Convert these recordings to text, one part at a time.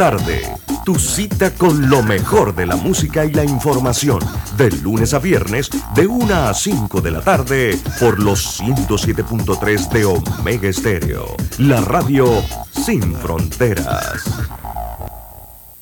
tarde. Tu cita con lo mejor de la música y la información. De lunes a viernes, de 1 a 5 de la tarde, por los 107.3 de Omega Estéreo. La radio sin fronteras.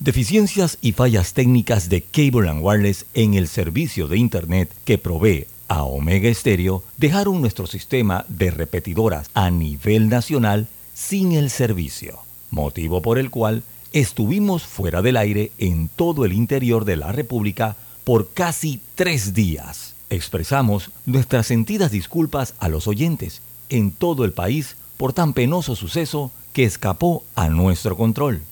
Deficiencias y fallas técnicas de Cable ⁇ Wireless en el servicio de Internet que provee a Omega Estéreo dejaron nuestro sistema de repetidoras a nivel nacional sin el servicio, motivo por el cual estuvimos fuera del aire en todo el interior de la República por casi tres días. Expresamos nuestras sentidas disculpas a los oyentes en todo el país por tan penoso suceso que escapó a nuestro control.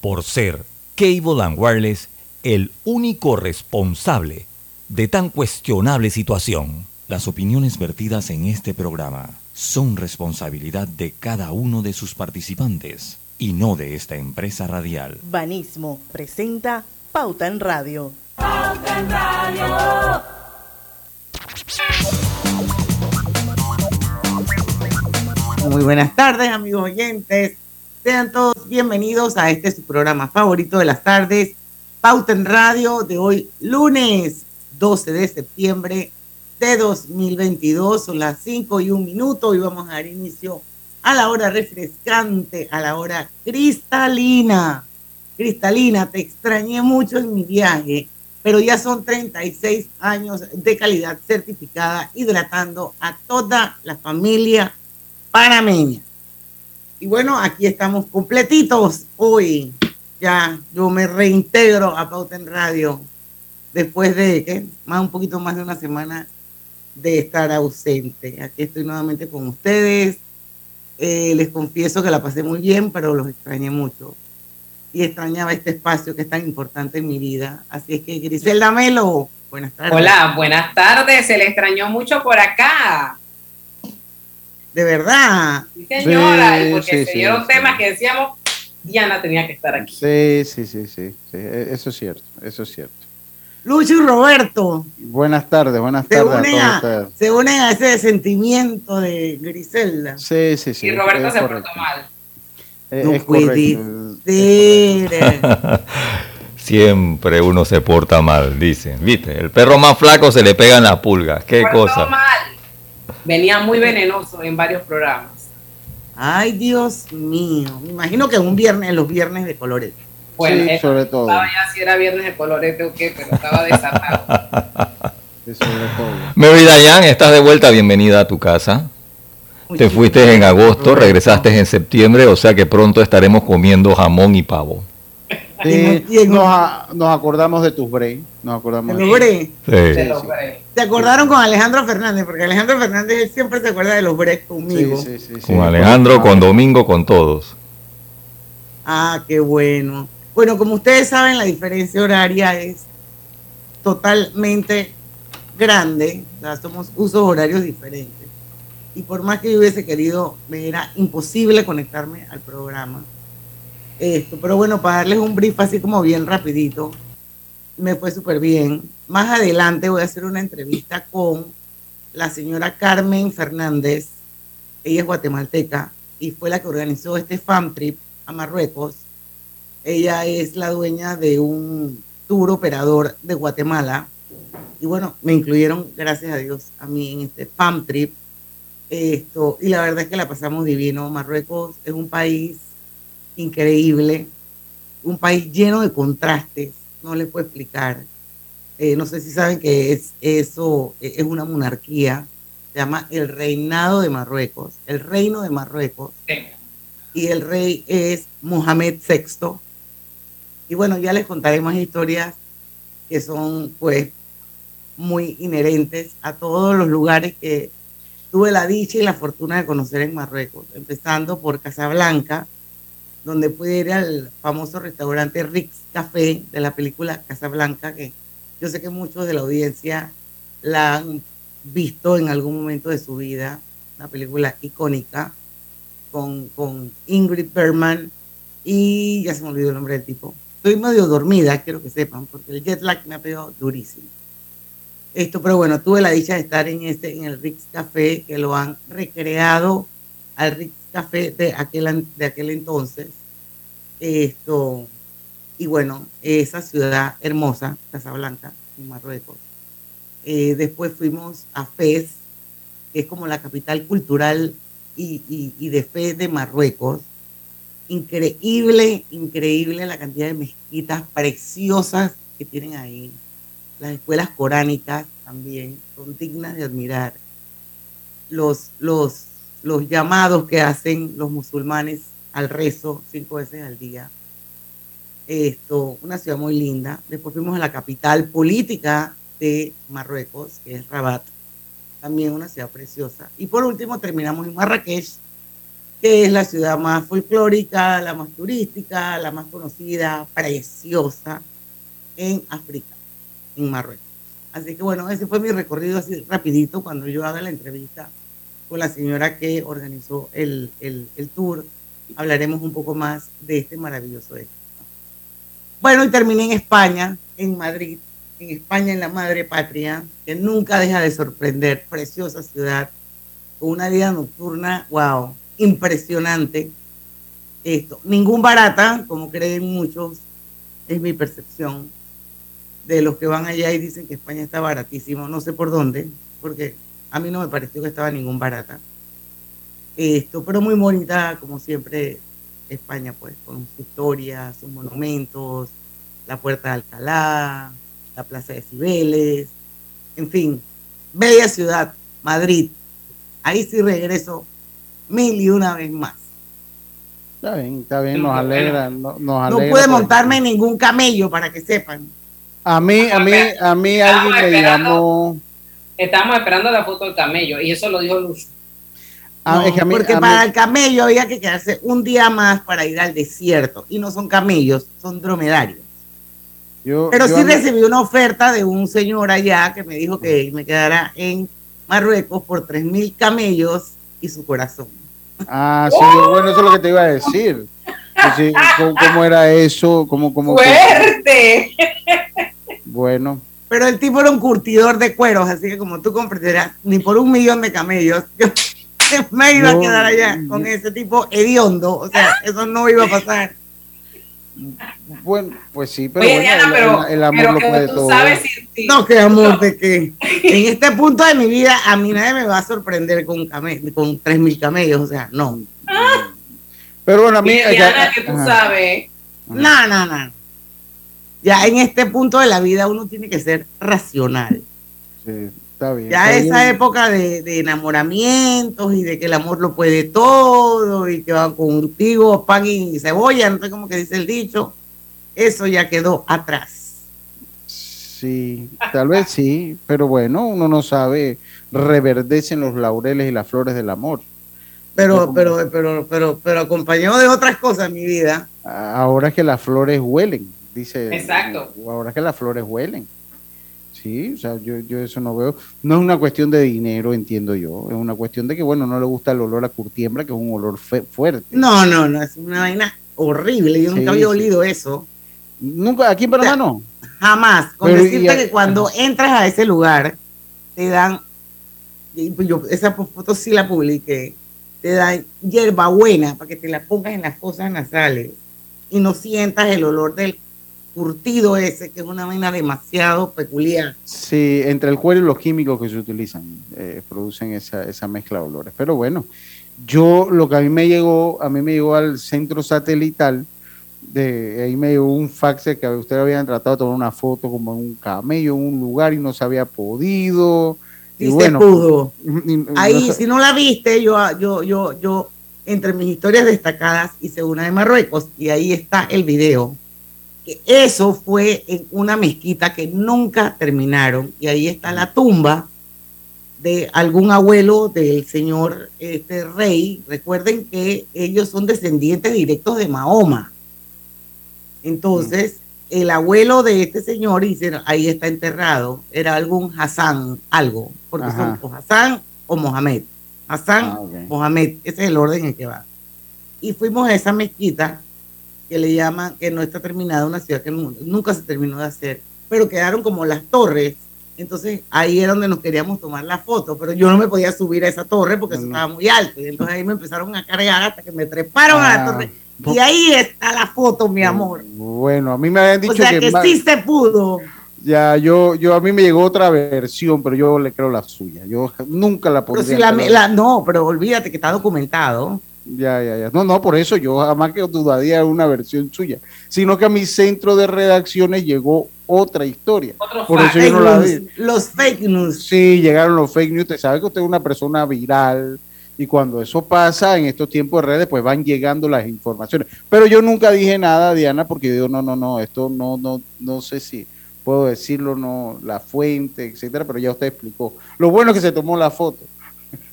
Por ser Cable and Wireless el único responsable de tan cuestionable situación. Las opiniones vertidas en este programa son responsabilidad de cada uno de sus participantes y no de esta empresa radial. Banismo presenta Pauta en Radio. Pauta en Radio. Muy buenas tardes, amigos oyentes. Sean todos bienvenidos a este su programa favorito de las tardes, Pauta en Radio, de hoy lunes 12 de septiembre de 2022. Son las 5 y un minuto y vamos a dar inicio a la hora refrescante, a la hora cristalina. Cristalina, te extrañé mucho en mi viaje, pero ya son 36 años de calidad certificada hidratando a toda la familia panameña. Y bueno, aquí estamos completitos hoy. Ya yo me reintegro a Pauta en Radio después de ¿qué? más un poquito más de una semana de estar ausente. Aquí estoy nuevamente con ustedes. Eh, les confieso que la pasé muy bien, pero los extrañé mucho. Y extrañaba este espacio que es tan importante en mi vida. Así es que Griselda Melo, buenas tardes. Hola, buenas tardes. Se le extrañó mucho por acá. De verdad. Sí, señora, porque se dieron temas que decíamos, Diana tenía que estar aquí. Sí, sí, sí, sí, sí. Eso es cierto, eso es cierto. Lucho y Roberto. Buenas tardes, buenas tardes a todos ustedes. Se unen a ese sentimiento de Griselda. Sí, sí, sí. Y Roberto se portó mal. Es, no puede Siempre uno se porta mal, dicen. ¿Viste? El perro más flaco se le pega en la pulga. Qué se cosa. mal. Venía muy venenoso en varios programas. Ay, Dios mío. Me imagino que un viernes, los viernes de colores. Bueno, sí, sobre todo. Estaba ya si era viernes de colorete o qué, pero estaba desatado. sí, sobre todo. Mary Dayan, estás de vuelta, bienvenida a tu casa. Te fuiste en agosto, regresaste en septiembre, o sea que pronto estaremos comiendo jamón y pavo. Sí, nos, nos, acordamos de tus breaks. Nos acordamos de los breaks. Sí. ¿Se acordaron con Alejandro Fernández? Porque Alejandro Fernández siempre se acuerda de los breaks conmigo. Sí, sí, con Alejandro, con Domingo, con todos. Ah, qué bueno. Bueno, como ustedes saben, la diferencia horaria es totalmente grande. O somos usos horarios diferentes. Y por más que yo hubiese querido, me era imposible conectarme al programa. Esto, pero bueno, para darles un brief así como bien rapidito, me fue súper bien. Más adelante voy a hacer una entrevista con la señora Carmen Fernández. Ella es guatemalteca y fue la que organizó este fan trip a Marruecos ella es la dueña de un tour operador de Guatemala. Y bueno, me incluyeron, gracias a Dios, a mí en este FAM trip. Esto, y la verdad es que la pasamos divino. Marruecos es un país increíble, un país lleno de contrastes, no les puedo explicar. Eh, no sé si saben que es eso, es una monarquía, se llama el Reinado de Marruecos, el Reino de Marruecos. Y el rey es Mohamed VI, y bueno, ya les contaré más historias que son pues muy inherentes a todos los lugares que tuve la dicha y la fortuna de conocer en Marruecos, empezando por Casablanca, donde pude ir al famoso restaurante Rix Café de la película Casablanca, que yo sé que muchos de la audiencia la han visto en algún momento de su vida, una película icónica con, con Ingrid Bergman y ya se me olvidó el nombre del tipo, Estoy medio dormida, quiero que sepan, porque el jet lag me ha pegado durísimo. Esto, pero bueno, tuve la dicha de estar en este, en el Rix Café, que lo han recreado al Rix Café de aquel, de aquel entonces. Esto, y bueno, esa ciudad hermosa, Casablanca, en Marruecos. Eh, después fuimos a Fez, que es como la capital cultural y, de fe de Marruecos. Increíble, increíble la cantidad de mezquitas preciosas que tienen ahí. Las escuelas coránicas también son dignas de admirar. Los, los, los llamados que hacen los musulmanes al rezo cinco veces al día. Esto, una ciudad muy linda. Después fuimos a la capital política de Marruecos, que es Rabat también una ciudad preciosa. Y por último terminamos en Marrakech, que es la ciudad más folclórica, la más turística, la más conocida, preciosa en África, en Marruecos. Así que bueno, ese fue mi recorrido así rapidito cuando yo haga la entrevista con la señora que organizó el, el, el tour. Hablaremos un poco más de este maravilloso éxito. Bueno, y terminé en España, en Madrid, en España, en la madre patria, que nunca deja de sorprender, preciosa ciudad, con una vida nocturna, wow, impresionante. Esto, ningún barata, como creen muchos, es mi percepción de los que van allá y dicen que España está baratísimo, no sé por dónde, porque a mí no me pareció que estaba ningún barata. Esto, pero muy bonita, como siempre, España, pues, con su historia, sus monumentos, la Puerta de Alcalá, la Plaza de Cibeles, en fin, bella ciudad, Madrid. Ahí sí regreso mil y una vez más. Está bien, está bien, nos alegra. No, no pude montarme en ningún camello para que sepan. A mí, a mí, a mí alguien me llamó. Estamos esperando la foto del camello y eso lo dijo Luz. Ah, porque para el camello había que quedarse un día más para ir al desierto y no son camellos, son dromedarios. Pero sí recibí una oferta de un señor allá que me dijo que me quedara en Marruecos por tres mil camellos y su corazón. Ah, sí, bueno, eso es lo que te iba a decir. ¿cómo, era eso? ¿Cómo, cómo, ¡Fuerte! Bueno. Pero el tipo era un curtidor de cueros, así que como tú comprenderás, ni por un millón de camellos yo me iba a quedar allá con ese tipo hediondo. O sea, eso no iba a pasar. Bueno, pues sí, pero, bueno, el, amor lo puede todo. No, que amor de que en este punto de mi vida a mí nadie me va a sorprender con con tres mil camellos, o sea, no. Pero bueno, a mí ya, que tú sabes. No, no, no. Ya en este punto de la vida uno tiene que ser racional. Sí. Ya esa época de, enamoramientos y de que el amor lo puede todo y que va contigo pan y cebolla, no sé cómo que dice el dicho, eso ya quedó atrás. Sí, tal vez sí, pero bueno, uno no sabe, reverdecen los laureles y las flores del amor. Pero, pero, pero, pero, pero acompañado de otras cosas en mi vida. Ahora que las flores huelen, dice. Exacto. Ahora que las flores huelen. Sí, o sea, yo, yo eso no veo. No es una cuestión de dinero, entiendo yo. Es una cuestión de que, bueno, no le gusta el olor a curtiembra, que es un olor fuerte. No, no, no, es una vaina horrible. Yo nunca había olido eso. Nunca, aquí en Panamá no. Jamás. Con decirte que cuando entras a ese lugar, te dan, pues yo esa foto sí la publiqué, te dan hierbabuena para que te la pongas en las fosas nasales y no sientas el olor del curtido ese, que es una vaina demasiado peculiar. Sí, entre el cuero y los químicos que se utilizan, eh, producen esa, esa mezcla de olores. Pero bueno, yo lo que a mí me llegó, a mí me llegó al centro satelital, de ahí me llegó un fax que ustedes habían tratado de tomar una foto como en un camello, en un lugar y no se había podido. Y, bueno, se pudo. ahí, si no la viste, yo, yo, yo, yo, entre mis historias destacadas hice una de Marruecos y ahí está el video que eso fue en una mezquita que nunca terminaron y ahí está la tumba de algún abuelo del señor este rey. Recuerden que ellos son descendientes directos de Mahoma. Entonces, el abuelo de este señor, dice, ahí está enterrado, era algún Hassan, algo, porque son o Hassan o Mohamed. Hassan, ah, Mohamed, ese es el orden en que va. Y fuimos a esa mezquita que le llaman, que no está terminada, una ciudad que nunca se terminó de hacer, pero quedaron como las torres. Entonces ahí era donde nos queríamos tomar la foto, pero yo no me podía subir a esa torre porque eso estaba muy alto. Y entonces ahí me empezaron a cargar hasta que me treparon a la ah. torre Y ahí está la foto, mi amor. Bueno, a mí me habían dicho o sea que, sí se pudo. Ya, yo, yo a mí me llegó otra versión, pero yo le creo la suya. Yo nunca la pondría. la, no, pero olvídate que está documentado. Ya, ya, ya. No, no, por eso yo jamás que dudaría de una versión suya, sino que a mi centro de redacciones llegó otra historia. por eso yo no la vi. Los fake news. Sí, llegaron los fake news. Usted sabe que usted es una persona viral y cuando eso pasa en estos tiempos de redes, pues van llegando las informaciones. Pero yo nunca dije nada, Diana, porque digo, no, no, no, esto no, no, no sé si puedo decirlo, no, la fuente, etcétera, pero ya usted explicó. Lo bueno es que se tomó la foto.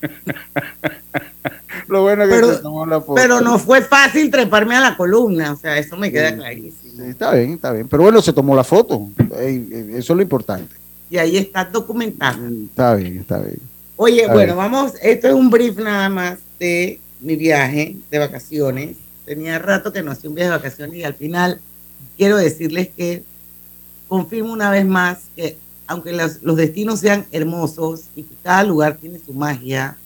Lo bueno es que pero, se tomó la foto. Pero no fue fácil treparme a la columna, o sea, eso me queda clarísimo. está bien, está bien. Pero bueno, se tomó la foto. Eso es lo importante. Y ahí está documentado. Está bien, está bien. Oye, bueno, vamos, esto es un brief nada más de mi viaje de vacaciones. Tenía rato que no hacía un viaje de vacaciones y al final quiero decirles que confirmo una vez más que aunque los, destinos sean hermosos y que cada lugar tiene su magia,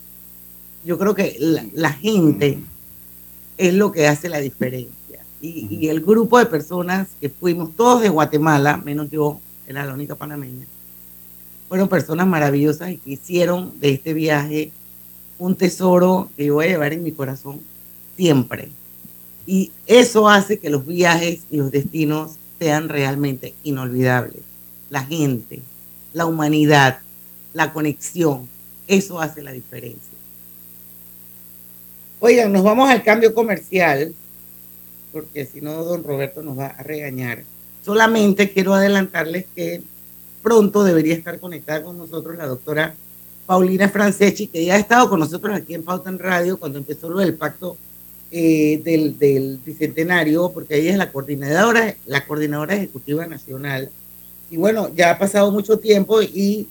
yo creo que la, gente es lo que hace la diferencia. Y, y, el grupo de personas que fuimos, todos de Guatemala, menos yo, era la única panameña, fueron personas maravillosas y que hicieron de este viaje un tesoro que yo voy a llevar en mi corazón siempre. Y eso hace que los viajes y los destinos sean realmente inolvidables. La gente, la humanidad, la conexión, eso hace la diferencia. Oigan, nos vamos al cambio comercial, porque si no, don Roberto nos va a regañar. Solamente quiero adelantarles que pronto debería estar conectada con nosotros la doctora Paulina Franceschi, que ya ha estado con nosotros aquí en Pauta en Radio cuando empezó lo del pacto eh, del, del, bicentenario, porque ella es la coordinadora, la coordinadora ejecutiva nacional. Y bueno, ya ha pasado mucho tiempo y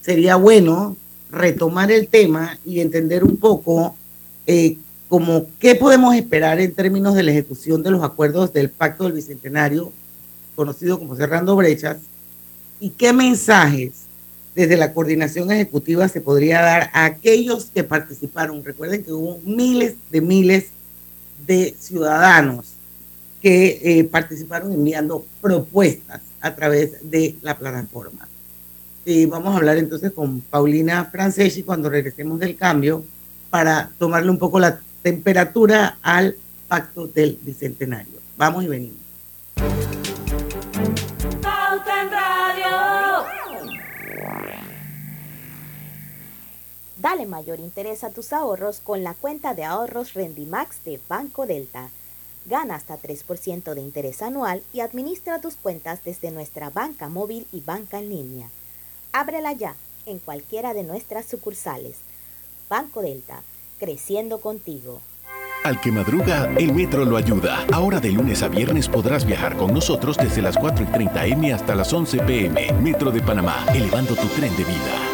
sería bueno retomar el tema y entender un poco eh, como qué podemos esperar en términos de la ejecución de los acuerdos del pacto del bicentenario, conocido como Cerrando Brechas, y qué mensajes desde la coordinación ejecutiva se podría dar a aquellos que participaron. Recuerden que hubo miles de miles de ciudadanos que eh, participaron enviando propuestas a través de la plataforma. Y vamos a hablar entonces con Paulina Franceschi cuando regresemos del cambio para tomarle un poco la temperatura al pacto del bicentenario. Vamos y venimos. Dale mayor interés a tus ahorros con la cuenta de ahorros Rendimax de Banco Delta. Gana hasta 3% de interés anual y administra tus cuentas desde nuestra banca móvil y banca en línea. Ábrela ya en cualquiera de nuestras sucursales. Banco Delta, creciendo contigo. Al que madruga, el metro lo ayuda. Ahora de lunes a viernes podrás viajar con nosotros desde las 4 y 30 M hasta las 11 PM. Metro de Panamá, elevando tu tren de vida.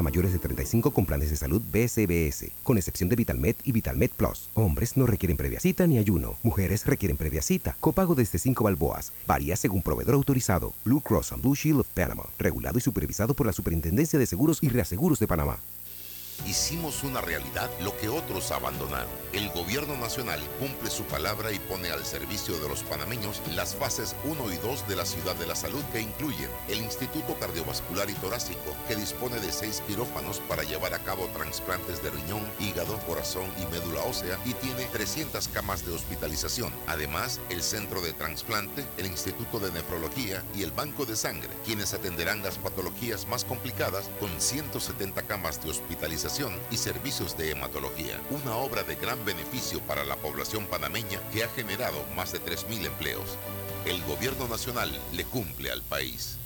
mayores de 35 con planes de salud BCBS, con excepción de VitalMed y VitalMed Plus. Hombres no requieren previa cita ni ayuno. Mujeres requieren previa cita. Copago desde 5 balboas. Varía según proveedor autorizado. Blue Cross and Blue Shield of Panama. Regulado y supervisado por la Superintendencia de Seguros y Reaseguros de Panamá. Hicimos una realidad lo que otros abandonaron. El gobierno nacional cumple su palabra y pone al servicio de los panameños las fases 1 y 2 de la ciudad de la salud que incluyen el Instituto Cardiovascular y Torácico, que dispone de seis quirófanos para llevar a cabo trasplantes de riñón, hígado, corazón y médula ósea y tiene 300 camas de hospitalización. Además, el Centro de Transplante, el Instituto de Nefrología y el Banco de Sangre, quienes atenderán las patologías más complicadas con 170 camas de hospitalización y servicios de hematología. Una obra de gran beneficio para la población panameña que ha generado más de 3.000 empleos. El gobierno nacional le cumple al país.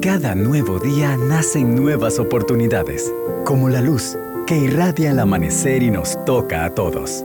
Cada nuevo día nacen nuevas oportunidades, como la luz que irradia el amanecer y nos toca a todos.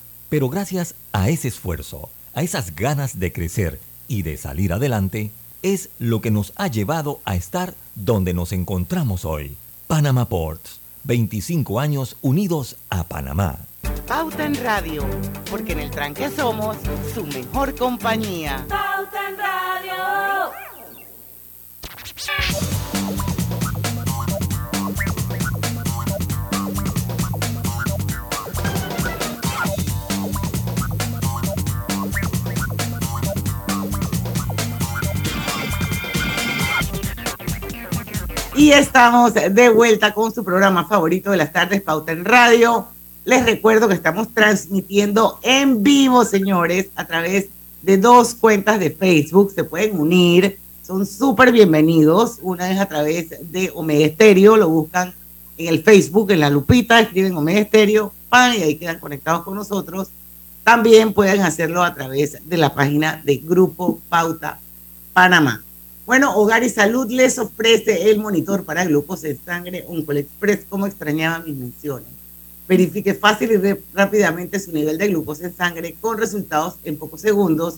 pero gracias a ese esfuerzo, a esas ganas de crecer y de salir adelante, es lo que nos ha llevado a estar donde nos encontramos hoy. Panama Ports, 25 años unidos a Panamá. Pauta en Radio, porque en el tranque somos su mejor compañía. Pauta en Radio. Y estamos de vuelta con su programa favorito de las tardes, Pauta en Radio. Les recuerdo que estamos transmitiendo en vivo, señores, a través de dos cuentas de Facebook. Se pueden unir, son súper bienvenidos. Una es a través de Omega Estéreo, lo buscan en el Facebook, en la lupita, escriben Omega Estéreo, pan, y ahí quedan conectados con nosotros. También pueden hacerlo a través de la página de Grupo Pauta Panamá. Bueno, Hogar y Salud les ofrece el monitor para glucosa en sangre Express, como extrañaba mis menciones. Verifique fácil y rápidamente su nivel de glucosa en sangre con resultados en pocos segundos,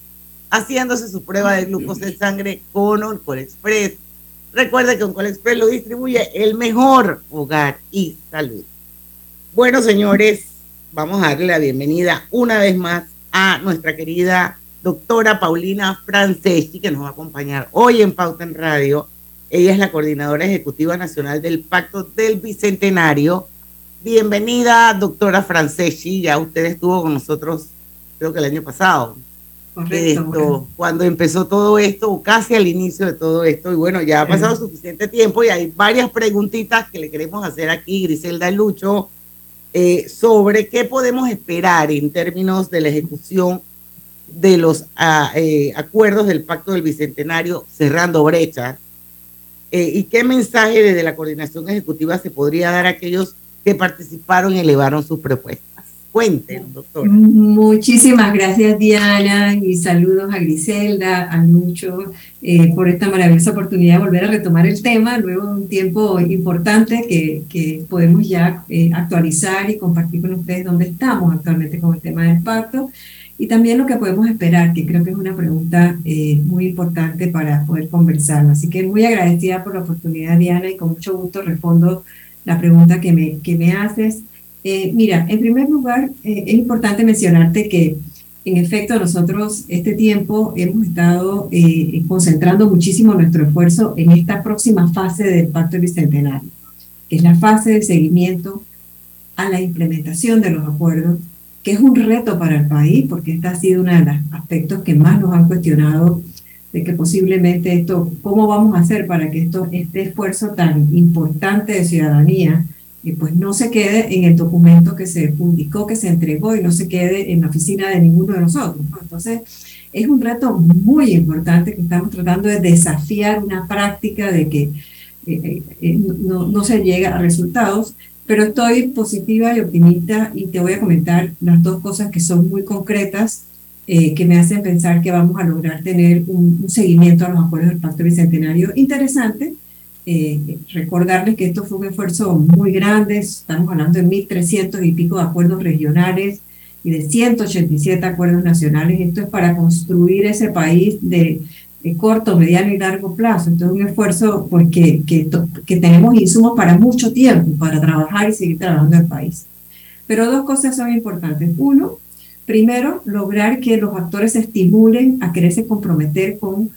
haciéndose su prueba de glucosa en sangre con Oncol Express. Recuerde que Oncol Express lo distribuye el mejor Hogar y Salud. Bueno, señores, vamos a darle la bienvenida una vez más a nuestra querida doctora Paulina Franceschi, que nos va a acompañar hoy en Pauta en Radio. Ella es la coordinadora ejecutiva nacional del Pacto del Bicentenario. Bienvenida, doctora Franceschi. Ya usted estuvo con nosotros, creo que el año pasado. Correcto. Cuando empezó todo esto, o casi al inicio de todo esto. Y bueno, ya ha pasado suficiente tiempo y hay varias preguntitas que le queremos hacer aquí, Griselda Lucho, eh, sobre qué podemos esperar en términos de la ejecución de los ah, eh, acuerdos del Pacto del Bicentenario cerrando brechas eh, y qué mensaje desde la coordinación ejecutiva se podría dar a aquellos que participaron y elevaron sus propuestas. Cuéntenos, doctor. Muchísimas gracias, Diana, y saludos a Griselda, a Lucho, eh, por esta maravillosa oportunidad de volver a retomar el tema, luego de un tiempo importante que, que podemos ya actualizar y compartir con ustedes dónde estamos actualmente con el tema del pacto y también lo que podemos esperar, que creo que es una pregunta eh, muy importante para poder conversar. Así que muy agradecida por la oportunidad, Diana, y con mucho gusto respondo la pregunta que me, que me haces. Eh, mira, en primer lugar, eh, es importante mencionarte que en efecto nosotros este tiempo hemos estado concentrando muchísimo nuestro esfuerzo en esta próxima fase del Pacto Bicentenario, que es la fase de seguimiento a la implementación de los acuerdos que es un reto para el país, porque este ha sido uno de los aspectos que más nos han cuestionado de que posiblemente esto, ¿cómo vamos a hacer para que esto, este esfuerzo tan importante de ciudadanía, eh, pues no se quede en el documento que se publicó, que se entregó y no se quede en la oficina de ninguno de nosotros? Entonces, es un reto muy importante que estamos tratando de desafiar una práctica de que eh, eh, no, no se llega a resultados pero estoy positiva y optimista y te voy a comentar las dos cosas que son muy concretas eh, que me hacen pensar que vamos a lograr tener un, seguimiento a los acuerdos del Pacto Bicentenario interesante eh, recordarles que esto fue un esfuerzo muy grande, estamos hablando de 1.300 y pico de acuerdos regionales y de 187 acuerdos nacionales. Esto es para construir ese país de, corto, mediano y largo plazo. Entonces, un esfuerzo pues, que, que, que tenemos insumos para mucho tiempo, para trabajar y seguir trabajando el país. Pero dos cosas son importantes. Uno, primero, lograr que los actores se estimulen a quererse comprometer con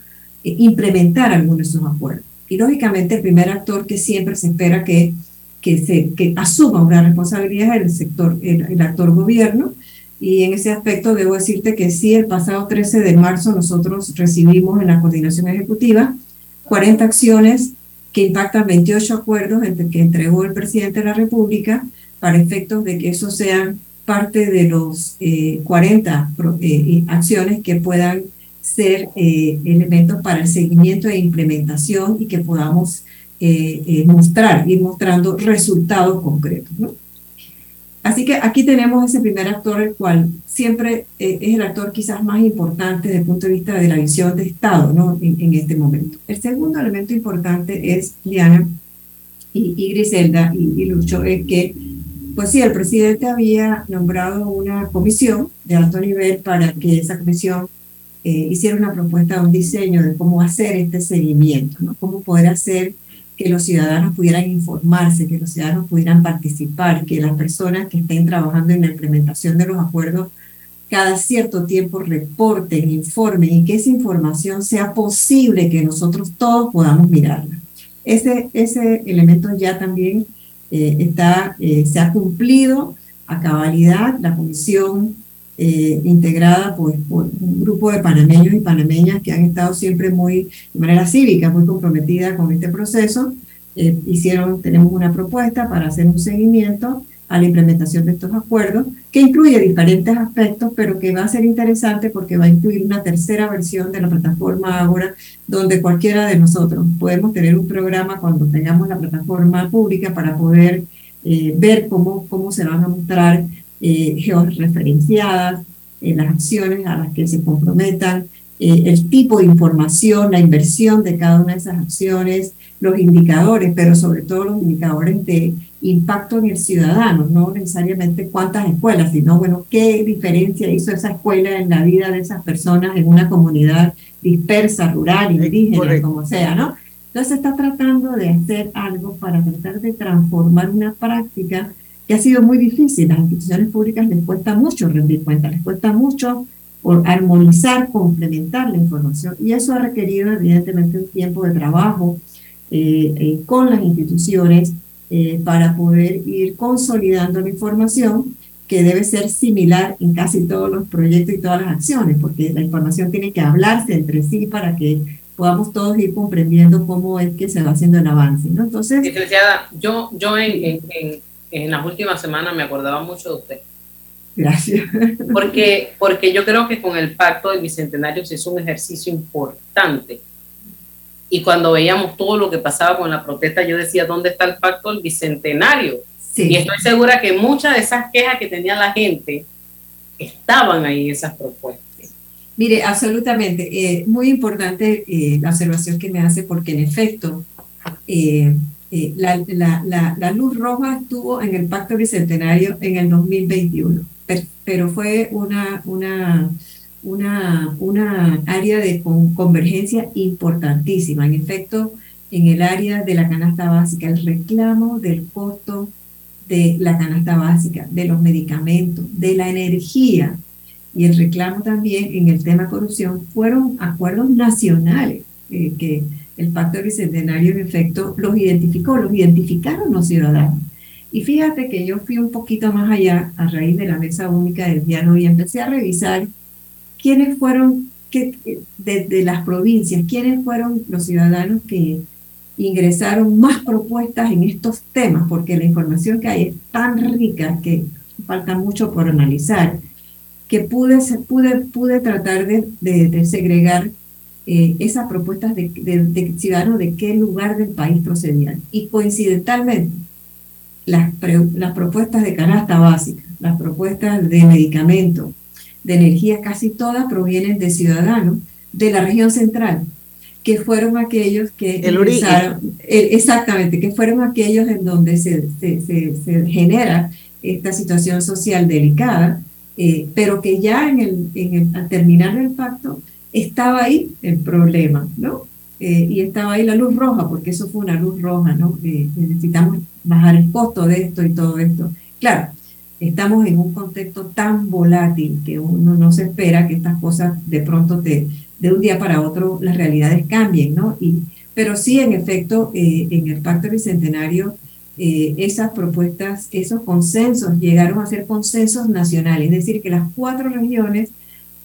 eh, implementar algunos de esos acuerdos. Y lógicamente el primer actor que siempre se espera que, que, se, que asuma una responsabilidad es el sector, el, actor gobierno. Y en ese aspecto debo decirte que sí, el pasado 13 de marzo nosotros recibimos en la coordinación ejecutiva 40 acciones que impactan 28 acuerdos entre, que entregó el presidente de la República para efectos de que eso sean parte de los 40 eh, eh, acciones que puedan ser eh, elementos para el seguimiento e implementación y que podamos mostrar, ir mostrando resultados concretos. Así que aquí tenemos ese primer actor, el cual siempre es el actor quizás más importante desde el punto de vista de la visión de Estado ¿no? en, este momento. El segundo elemento importante es, Diana y, Griselda y, y Lucho, es que pues sí, el presidente había nombrado una comisión de alto nivel para que esa comisión eh, hiciera una propuesta, un diseño de cómo hacer este seguimiento, ¿no? cómo poder hacer que los ciudadanos pudieran informarse, que los ciudadanos pudieran participar, que las personas que estén trabajando en la implementación de los acuerdos cada cierto tiempo reporten, informen y que esa información sea posible que nosotros todos podamos mirarla. Ese, ese elemento ya también eh, está, eh, se ha cumplido a cabalidad la comisión eh, integrada por, un grupo de panameños y panameñas que han estado siempre muy, de manera cívica, muy comprometida con este proceso. hicieron, tenemos una propuesta para hacer un seguimiento a la implementación de estos acuerdos, que incluye diferentes aspectos, pero que va a ser interesante porque va a incluir una tercera versión de la plataforma Agora, donde cualquiera de nosotros podemos tener un programa cuando tengamos la plataforma pública para poder eh, ver cómo, cómo se van a mostrar eh, georreferenciadas eh, las acciones a las que se comprometan, eh, el tipo de información, la inversión de cada una de esas acciones, los indicadores, pero sobre todo los indicadores de impacto en el ciudadano, no necesariamente cuántas escuelas, sino, bueno, qué diferencia hizo esa escuela en la vida de esas personas en una comunidad dispersa, rural, indígena, como sea, ¿no? Entonces se está tratando de hacer algo para tratar de transformar una práctica que ha sido muy difícil. Las instituciones públicas les cuesta mucho rendir cuentas, les cuesta mucho armonizar, complementar la información. Y eso ha requerido evidentemente un tiempo de trabajo eh, eh, con las instituciones eh, para poder ir consolidando la información que debe ser similar en casi todos los proyectos y todas las acciones, porque la información tiene que hablarse entre sí para que podamos todos ir comprendiendo cómo es que se va haciendo el avance. ¿no? Entonces, Licenciada, yo, yo en, en, en, las últimas semanas me acordaba mucho de usted. Gracias. Porque, porque yo creo que con el pacto del Bicentenario se hizo un ejercicio importante y cuando veíamos todo lo que pasaba con la protesta, yo decía, ¿dónde está el pacto del bicentenario? Y estoy segura que muchas de esas quejas que tenía la gente estaban ahí esas propuestas. Mire, absolutamente. Eh, muy importante eh, la observación que me hace, porque en efecto, eh, la, la, la, luz roja estuvo en el pacto bicentenario en el 2021, pero, pero fue una, una una, una área de convergencia importantísima. En efecto, en el área de la canasta básica, el reclamo del costo de la canasta básica, de los medicamentos, de la energía y el reclamo también en el tema corrupción fueron acuerdos nacionales eh, que el Pacto Bicentenario en efecto los identificó, los identificaron los ciudadanos. Y fíjate que yo fui un poquito más allá a raíz de la mesa única del diálogo y empecé a revisar quiénes fueron, desde las provincias, quiénes fueron los ciudadanos que ingresaron más propuestas en estos temas, porque la información que hay es tan rica que falta mucho por analizar, que pude, pude, pude tratar de, de, segregar eh, esas propuestas de, de, ciudadanos de qué lugar del país procedían. Y coincidentalmente, las, las propuestas de canasta básica, las propuestas de medicamentos, de energía, casi todas provienen de ciudadanos de la región central, que fueron aquellos que El empezaron- exactamente, que fueron aquellos en donde se, se- se- se genera esta situación social delicada, eh, pero que ya en el, en el- al terminar el pacto estaba ahí el problema, ¿no? Eh, y estaba ahí la luz roja, porque eso fue una luz roja, ¿no? Eh, necesitamos bajar el costo de esto y todo esto. Claro, estamos en un contexto tan volátil que uno no se espera que estas cosas de pronto te, de un día para otro las realidades cambien, ¿no? Y, pero sí, en efecto, eh, en el Pacto Bicentenario, esas propuestas, esos consensos llegaron a ser consensos nacionales, es decir, que las cuatro regiones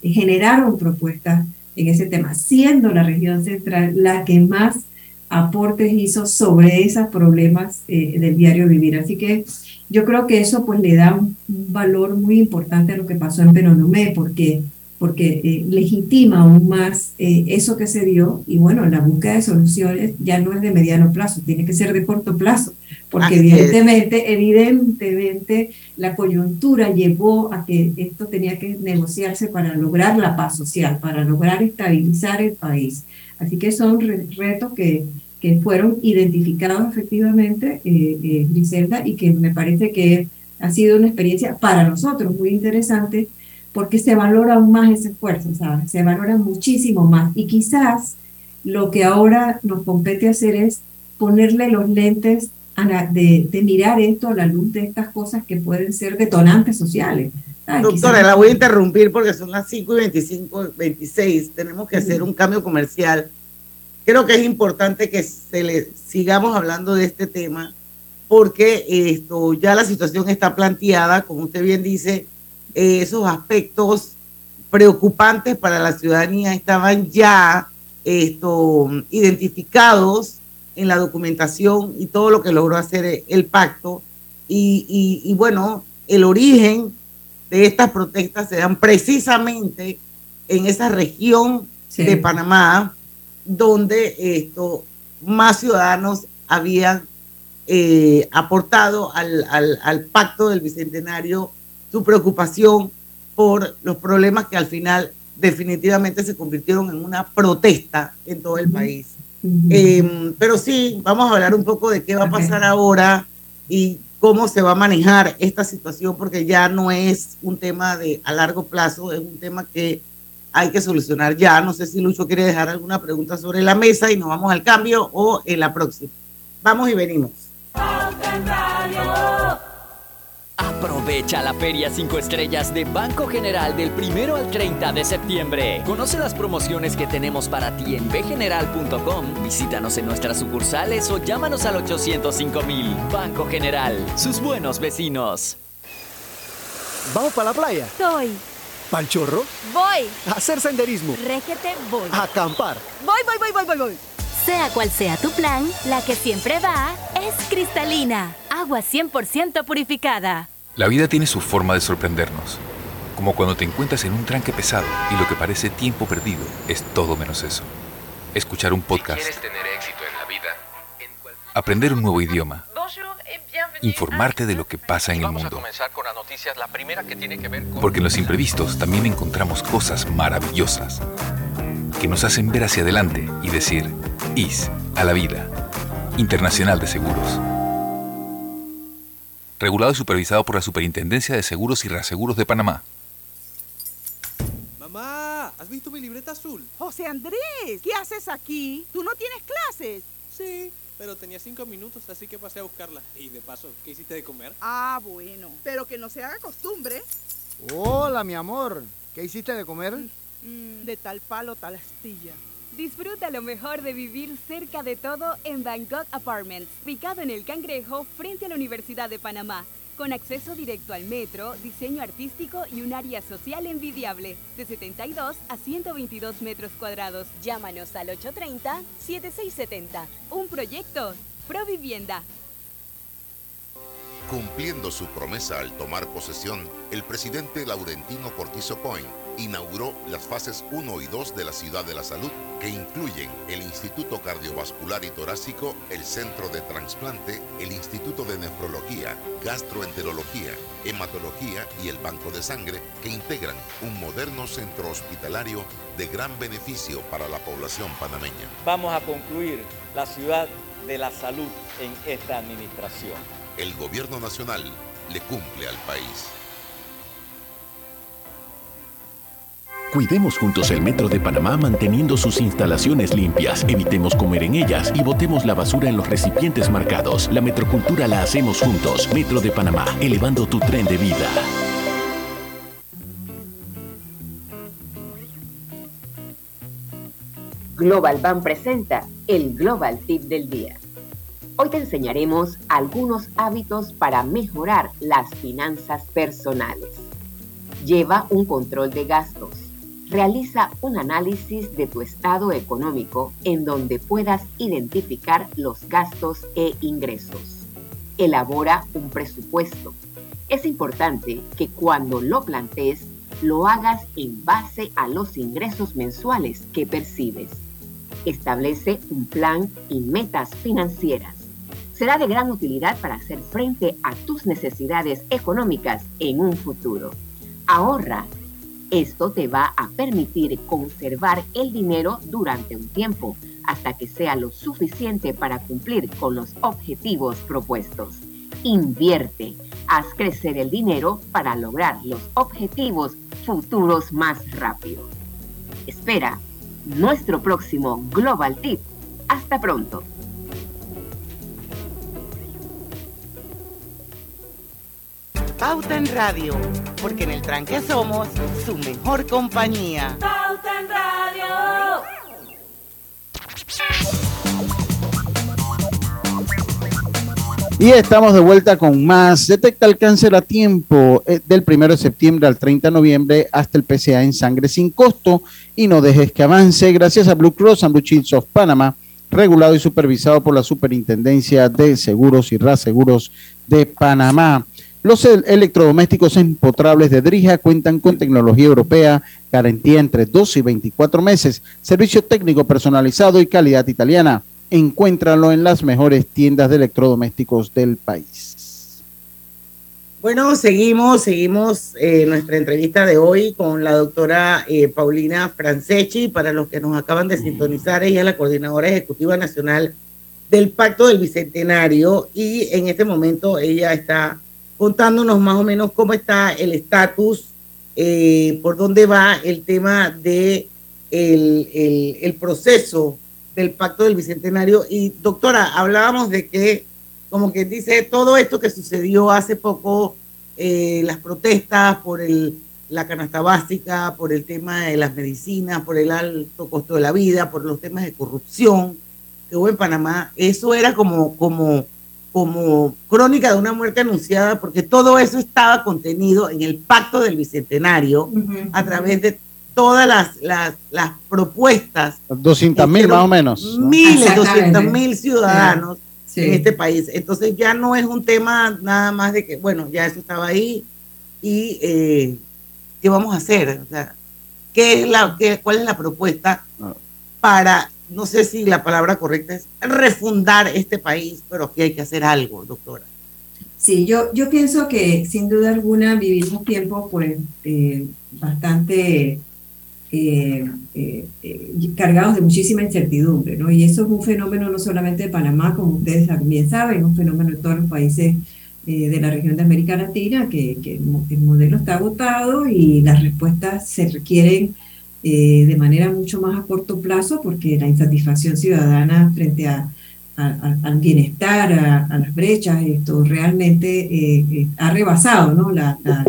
generaron propuestas en ese tema, siendo la región central la que más aportes hizo sobre esos problemas eh, del diario vivir. Así que yo creo que eso pues le da un, valor muy importante a lo que pasó en Penonomé, porque, porque eh, legitima aún más eh, eso que se dio y bueno, la búsqueda de soluciones ya no es de mediano plazo, tiene que ser de corto plazo, porque evidentemente, evidentemente la coyuntura llevó a que esto tenía que negociarse para lograr la paz social, para lograr estabilizar el país. Así que son re- retos que, que fueron identificados efectivamente, eh, eh, Griselda, y que me parece que ha sido una experiencia para nosotros muy interesante porque se valora aún más ese esfuerzo, ¿sabes? Se valora muchísimo más. Y quizás lo que ahora nos compete hacer es ponerle los lentes de, de mirar esto a la luz de estas cosas que pueden ser detonantes sociales. ¿sabes? Doctora, Quizás- la voy a interrumpir porque son las 5 y 25, 26. Tenemos que hacer un cambio comercial. Creo que es importante que se le sigamos hablando de este tema porque esto ya la situación está planteada, como usted bien dice, eh, esos aspectos preocupantes para la ciudadanía estaban ya esto, identificados en la documentación y todo lo que logró hacer el pacto. Y, y- y bueno, el origen de estas protestas se dan precisamente en esa región Sí. de Panamá, donde esto, más ciudadanos habían eh, aportado al, al- al pacto del Bicentenario su preocupación por los problemas que al final definitivamente se convirtieron en una protesta en todo el país. Eh, pero sí, vamos a hablar un poco de qué va a pasar ahora y cómo se va a manejar esta situación, porque ya no es un tema de a largo plazo, es un tema que hay que solucionar ya. No sé si Lucho quiere dejar alguna pregunta sobre la mesa y nos vamos al cambio o en la próxima. Vamos y venimos. Aprovecha la Feria 5 Estrellas de Banco General del 1 al 30 de septiembre. Conoce las promociones que tenemos para ti en bgeneral.com. Visítanos en nuestras sucursales o llámanos al 805 mil. Banco General, sus buenos vecinos. ¿Vamos para la playa? Soy. ¿Pal chorro? Voy. ¿A hacer senderismo? Régete, voy. ¿A acampar? Voy, voy, voy, voy, voy, voy. Sea cual sea tu plan, la que siempre va es cristalina. Agua 100% purificada. La vida tiene su forma de sorprendernos, como cuando te encuentras en un tranque pesado y lo que parece tiempo perdido es todo menos eso. Escuchar un podcast, tener éxito en la vida, aprender un nuevo idioma, informarte de lo que pasa en el mundo. comenzar con las noticias. La primera que tiene que ver con... Porque en los imprevistos también encontramos cosas maravillosas que nos hacen ver hacia adelante y decir, IS a la vida. Internacional de Seguros. Regulado y supervisado por la Superintendencia de Seguros y Reaseguros de Panamá. Mamá, ¿has visto mi libreta azul? José Andrés, ¿qué haces aquí? ¿Tú no tienes clases? Sí, pero tenía cinco minutos, así que pasé a buscarla. Y de paso, ¿qué hiciste de comer? Ah, bueno, pero que no se haga costumbre. Hola, mi amor. ¿Qué hiciste de comer? Mm, de tal palo, tal astilla. Disfruta lo mejor de vivir cerca de todo en Bangkok Apartments, ubicado en el Cangrejo frente a la Universidad de Panamá, con acceso directo al metro, diseño artístico y un área social envidiable, de 72 a 122 metros cuadrados. Llámanos al 830-7670. Un proyecto, Provivienda. Cumpliendo su promesa al tomar posesión, el presidente Laurentino Cortizo Coin inauguró las fases 1 y 2 de la Ciudad de la Salud, que incluyen el Instituto Cardiovascular y Torácico, el Centro de Transplante, el Instituto de Nefrología, Gastroenterología, Hematología y el Banco de Sangre, que integran un moderno centro hospitalario de gran beneficio para la población panameña. Vamos a concluir la Ciudad de la Salud en esta administración. El Gobierno Nacional le cumple al país. Cuidemos juntos el Metro de Panamá manteniendo sus instalaciones limpias, evitemos comer en ellas y botemos la basura en los recipientes marcados. La metrocultura la hacemos juntos. Metro de Panamá, elevando tu tren de vida. Global Bank presenta el Global Tip del Día. Hoy te enseñaremos algunos hábitos para mejorar las finanzas personales. Lleva un control de gastos. Realiza un análisis de tu estado económico en donde puedas identificar los gastos e ingresos. Elabora un presupuesto. Es importante que cuando lo plantees lo hagas en base a los ingresos mensuales que percibes. Establece un plan y metas financieras. Será de gran utilidad para hacer frente a tus necesidades económicas en un futuro. Ahorra. Esto te va a permitir conservar el dinero durante un tiempo, hasta que sea lo suficiente para cumplir con los objetivos propuestos. Invierte. Haz crecer el dinero para lograr los objetivos futuros más rápido. Espera nuestro próximo Global Tip. Hasta pronto. Pauta en Radio, porque en el tranque somos su mejor compañía. Pauta en Radio. Y estamos de vuelta con más. Detecta el cáncer a tiempo eh, del 1 de septiembre al 30 de noviembre hasta el PCA en sangre sin costo y no dejes que avance gracias a Blue Cross and Blue Shields of Panama, regulado y supervisado por la Superintendencia de Seguros y Reaseguros de Panamá. Los el- electrodomésticos empotrables de Drija cuentan con tecnología europea, garantía entre 12 y 24 meses, servicio técnico personalizado y calidad italiana. Encuéntralo en las mejores tiendas de electrodomésticos del país. Bueno, seguimos, seguimos eh, nuestra entrevista de hoy con la doctora eh, Paulina Franceschi. Para los que nos acaban de sintonizar, ella es la coordinadora ejecutiva nacional del Pacto del Bicentenario y en este momento ella está contándonos más o menos cómo está el estatus, eh, por dónde va el tema de el, proceso del Pacto del Bicentenario. Y doctora, hablábamos de que, como que dice, todo esto que sucedió hace poco, eh, las protestas por el, la canasta básica, por el tema de las medicinas, por el alto costo de la vida, por los temas de corrupción que hubo en Panamá, eso era como, como, como crónica de una muerte anunciada, porque todo eso estaba contenido en el Pacto del Bicentenario a través de todas las, las, las propuestas 200 mil más o menos. ¿no? miles, Exactamente. doscientos mil ciudadanos Sí. en este país. Entonces ya no es un tema nada más de que, bueno, ya eso estaba ahí y eh, ¿qué vamos a hacer? O sea, ¿qué es la, qué, ¿cuál es la propuesta para, no sé si la palabra correcta es refundar este país, pero aquí hay que hacer algo, doctora? Sí, yo, yo pienso que sin duda alguna vivimos tiempos pues eh, bastante eh, eh, cargados de muchísima incertidumbre, ¿no? Y eso es un fenómeno no solamente de Panamá, como ustedes bien saben, es un fenómeno de todos los países de la región de América Latina, que, que el modelo está agotado y las respuestas se requieren eh, de manera mucho más a corto plazo porque la insatisfacción ciudadana frente a, al bienestar, a, las brechas, esto realmente eh, eh, ha rebasado ¿no? la, la-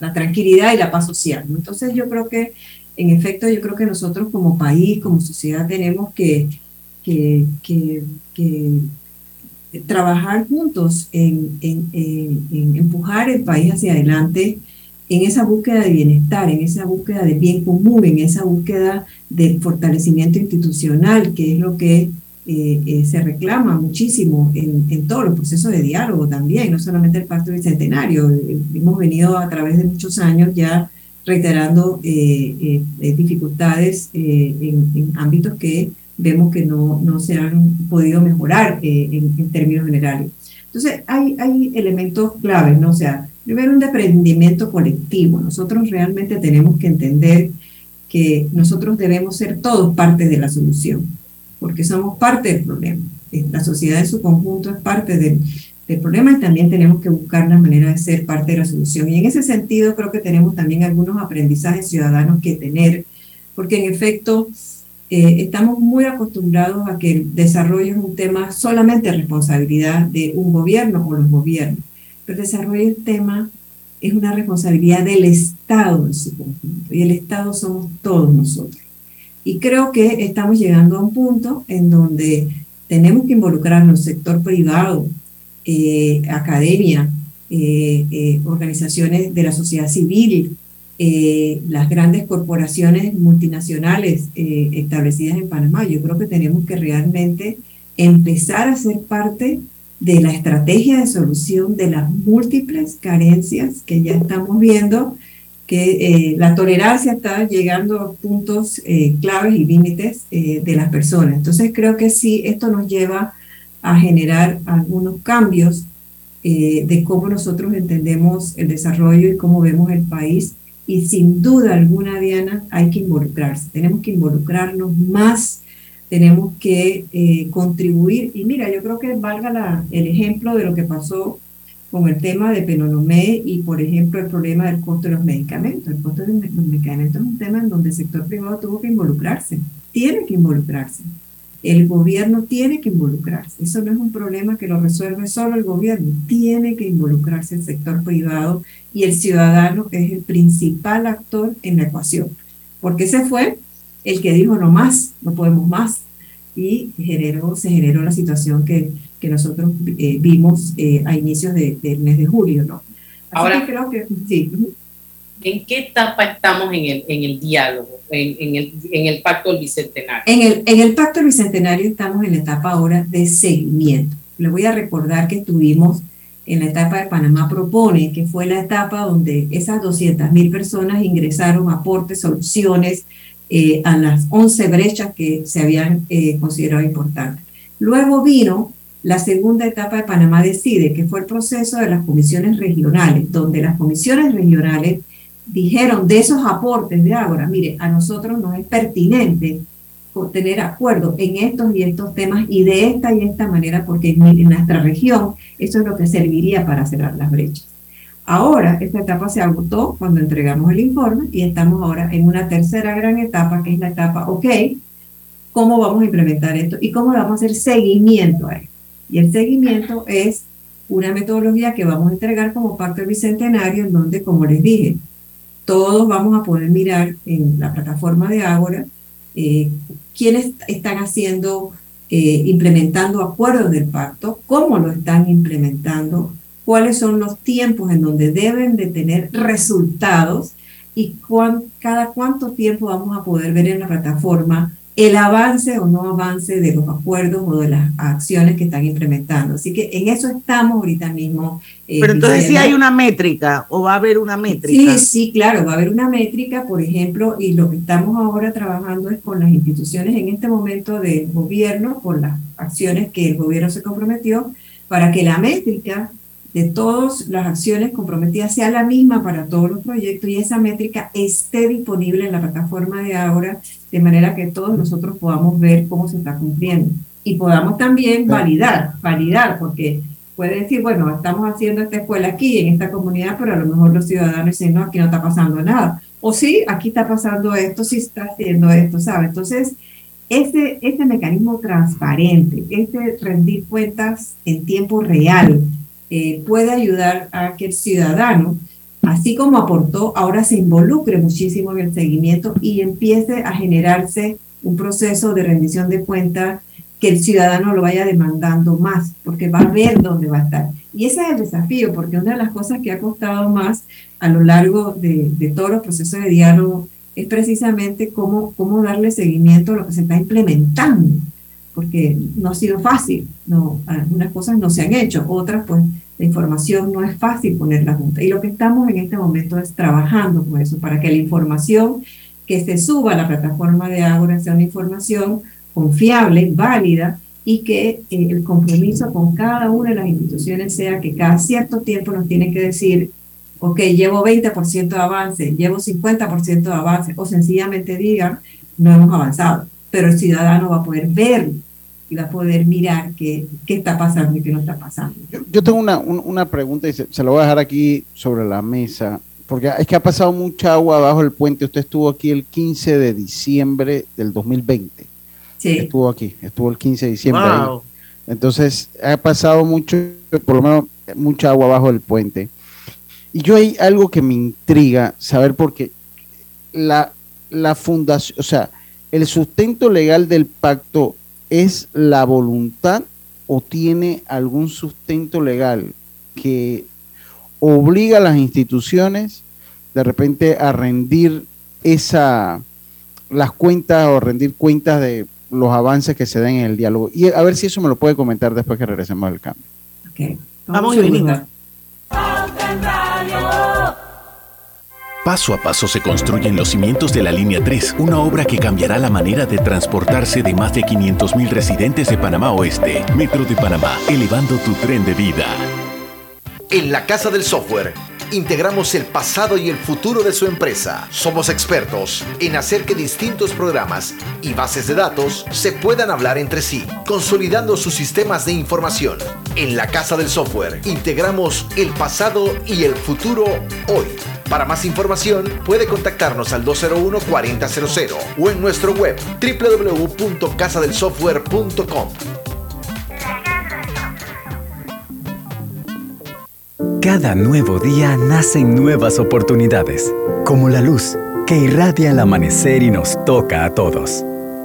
la- tranquilidad y la paz social. Entonces yo creo que, en efecto, yo creo que nosotros como país, como sociedad, tenemos que, que, que- trabajar juntos en- en- en empujar el país hacia adelante en esa búsqueda de bienestar, en esa búsqueda de bien común, en esa búsqueda de fortalecimiento institucional, que es lo que eh, eh, se reclama muchísimo en, en todos los procesos de diálogo también, no solamente el Pacto Bicentenario. Eh, Hemos venido a través de muchos años ya reiterando eh, eh, dificultades en, en, ámbitos que vemos que no, no se han podido mejorar en, en, términos generales. Entonces, hay, hay elementos claves, ¿no? O sea, primero un desprendimiento colectivo. Nosotros realmente tenemos que entender que nosotros debemos ser todos parte de la solución, porque somos parte del problema. La sociedad en su conjunto es parte del, problema y también tenemos que buscar la manera de ser parte de la solución. Y en ese sentido creo que tenemos también algunos aprendizajes ciudadanos que tener, porque en efecto eh, estamos muy acostumbrados a que el desarrollo es un tema solamente responsabilidad de un gobierno o los gobiernos, el desarrollo del tema es una responsabilidad del Estado en su conjunto y el Estado somos todos nosotros. Y creo que estamos llegando a un punto en donde tenemos que involucrarnos, sector privado, eh, academia, eh, eh, organizaciones de la sociedad civil, las grandes corporaciones multinacionales establecidas en Panamá. Yo creo que tenemos que realmente empezar a ser parte de la estrategia de solución de las múltiples carencias que ya estamos viendo, que la tolerancia está llegando a puntos claves y límites de las personas. Entonces creo que sí, esto nos lleva a generar algunos cambios eh, de cómo nosotros entendemos el desarrollo y cómo vemos el país. Y sin duda alguna, Diana, hay que involucrarse. Tenemos que involucrarnos más, tenemos que eh, contribuir. Y mira, yo creo que valga la, el ejemplo de lo que pasó con el tema de Penonomé y, por ejemplo, el problema del costo de los medicamentos. El costo de los medicamentos es un tema en donde el sector privado tuvo que involucrarse, tiene que involucrarse. El gobierno tiene que involucrarse. Eso no es un problema que lo resuelve solo el gobierno. Tiene que involucrarse el sector privado y el ciudadano es el principal actor en la ecuación. Porque ese fue el que dijo no más, no podemos más. Y generó, se generó la situación que, que nosotros eh, vimos eh, a inicios del mes de julio. ¿no? Ahora creo que sí. ¿En qué etapa estamos en el, en el diálogo, en, el, en el Pacto del Bicentenario? En el, en el Pacto del Bicentenario estamos en la etapa ahora de seguimiento. Le voy a recordar que estuvimos en la etapa de Panamá Propone, que fue la etapa donde esas 200 mil personas ingresaron aportes, soluciones eh, a las 11 brechas que se habían eh, considerado importantes. Luego vino la segunda etapa de Panamá Decide, que fue el proceso de las comisiones regionales, donde las comisiones regionales dijeron de esos aportes de Ágora, mire, a nosotros nos es pertinente tener acuerdo en estos y estos temas y de esta y esta manera, porque en, nuestra región eso es lo que serviría para cerrar las brechas. Ahora, esta etapa se agotó cuando entregamos el informe y estamos ahora en una tercera gran etapa, que es la etapa, ok, ¿cómo vamos a implementar esto? ¿Y cómo vamos a hacer seguimiento a esto? Y el seguimiento es una metodología que vamos a entregar como pacto bicentenario, en donde, como les dije, todos vamos a poder mirar en la plataforma de Ágora eh, quiénes están haciendo, eh, implementando acuerdos del pacto, cómo lo están implementando, cuáles son los tiempos en donde deben de tener resultados y cada cuánto tiempo vamos a poder ver en la plataforma el avance o no avance de los acuerdos o de las acciones que están implementando. Así que en eso estamos ahorita mismo. Eh, Pero entonces sí hay una métrica o va a haber una métrica. Sí, sí, claro, va a haber una métrica, por ejemplo, y lo que estamos ahora trabajando es con las instituciones en este momento del gobierno, con las acciones que el gobierno se comprometió, para que la métrica de todas las acciones comprometidas sea la misma para todos los proyectos y esa métrica esté disponible en la plataforma de ahora, de manera que todos nosotros podamos ver cómo se está cumpliendo y podamos también validar, validar, porque puede decir, bueno, estamos haciendo esta escuela aquí, en esta comunidad, pero a lo mejor los ciudadanos dicen, no, aquí no está pasando nada. O sí, aquí está pasando esto, sí está haciendo esto, ¿sabe? Entonces, este, este mecanismo transparente, este rendir cuentas en tiempo real, eh, puede ayudar a que el ciudadano, así como aportó, ahora se involucre muchísimo en el seguimiento y empiece a generarse un proceso de rendición de cuentas que el ciudadano lo vaya demandando más, porque va a ver dónde va a estar. Y ese es el desafío, porque una de las cosas que ha costado más a lo largo de, de todos los procesos de diálogo es precisamente cómo, cómo darle seguimiento a lo que se está implementando porque no ha sido fácil, no, algunas cosas no se han hecho, otras pues La información no es fácil ponerla junta. Y lo que estamos en este momento es trabajando con eso, para que la información que se suba a la plataforma de Ágora sea una información confiable, válida, y que eh, el compromiso con cada una de las instituciones sea que cada cierto tiempo nos tienen que decir, ok, llevo 20% de avance, llevo 50% de avance, o sencillamente digan, no hemos avanzado, pero el ciudadano va a poder ver y va a poder mirar qué, qué está pasando y qué no está pasando. Yo, tengo una, una pregunta y se, se la voy a dejar aquí sobre la mesa, porque es que ha pasado mucha agua abajo el puente. Usted estuvo aquí el 15 de diciembre del 2020. Estuvo aquí, estuvo el 15 de diciembre. Entonces, ha pasado mucho, por lo menos, mucha agua abajo del puente. Y yo hay algo que me intriga saber porque la, la fundación, o sea, el sustento legal del pacto es la voluntad o tiene algún sustento legal que obliga a las instituciones de repente a rendir esa las cuentas o rendir cuentas de los avances que se den en el diálogo. Y a ver si eso me lo puede comentar después que regresemos al cambio. Vamos y venimos. Paso a paso se construyen los cimientos de la Línea 3, una obra que cambiará la manera de transportarse de más de 500.000 residentes de Panamá Oeste. Metro de Panamá, elevando tu tren de vida. En la Casa del Software integramos el pasado y el futuro de su empresa. Somos expertos en hacer que distintos programas y bases de datos se puedan hablar entre sí, consolidando sus sistemas de información. En la Casa del Software integramos el pasado y el futuro hoy. Para más información puede contactarnos al 201-4000 o en nuestro web www.casadelsoftware.com. Cada nuevo día nacen nuevas oportunidades, como la luz que irradia el amanecer y nos toca a todos.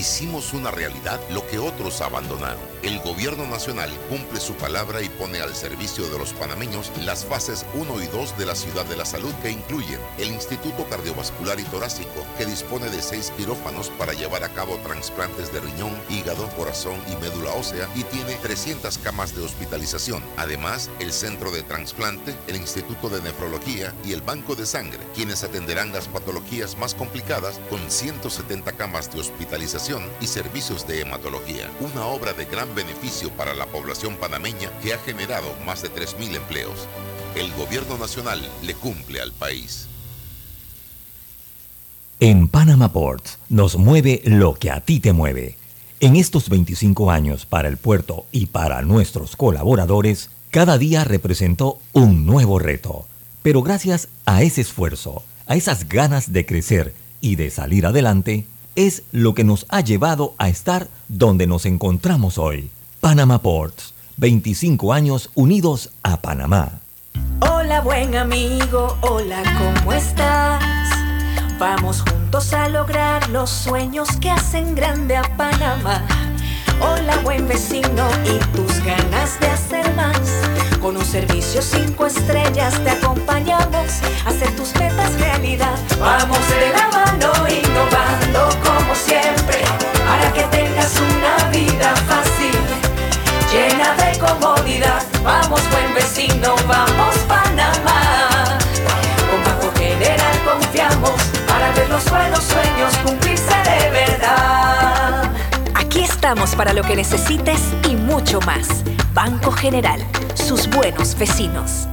hicimos una realidad lo que otros abandonaron. El gobierno nacional cumple su palabra y pone al servicio de los panameños las fases 1 y 2 de la ciudad de la salud que incluyen el Instituto Cardiovascular y Torácico, que dispone de seis quirófanos para llevar a cabo trasplantes de riñón, hígado, corazón y médula ósea y tiene 300 camas de hospitalización. Además, el Centro de Transplante, el Instituto de Nefrología y el Banco de Sangre, quienes atenderán las patologías más complicadas con 170 camas de hospitalización y servicios de hematología, una obra de gran beneficio para la población panameña que ha generado más de 3.000 empleos. El gobierno nacional le cumple al país. En Panama Ports nos mueve lo que a ti te mueve. En estos 25 años para el puerto y para nuestros colaboradores, cada día representó un nuevo reto. Pero gracias a ese esfuerzo, a esas ganas de crecer y de salir adelante, es lo que nos ha llevado a estar donde nos encontramos hoy. Panama Ports, 25 años unidos a Panamá. Hola buen amigo, hola, ¿cómo estás? Vamos juntos a lograr los sueños que hacen grande a Panamá. Hola buen vecino y tus ganas de hacer más. Con un servicio cinco estrellas te acompañamos a hacer tus metas realidad. Vamos de la mano como siempre para que tengas una vida fácil, llena de comodidad. Vamos buen vecino, vamos Panamá. Con Banco General confiamos para ver los buenos sueños cumplirse de verdad. Aquí estamos para lo que necesites y mucho más. Banco General, sus buenos vecinos.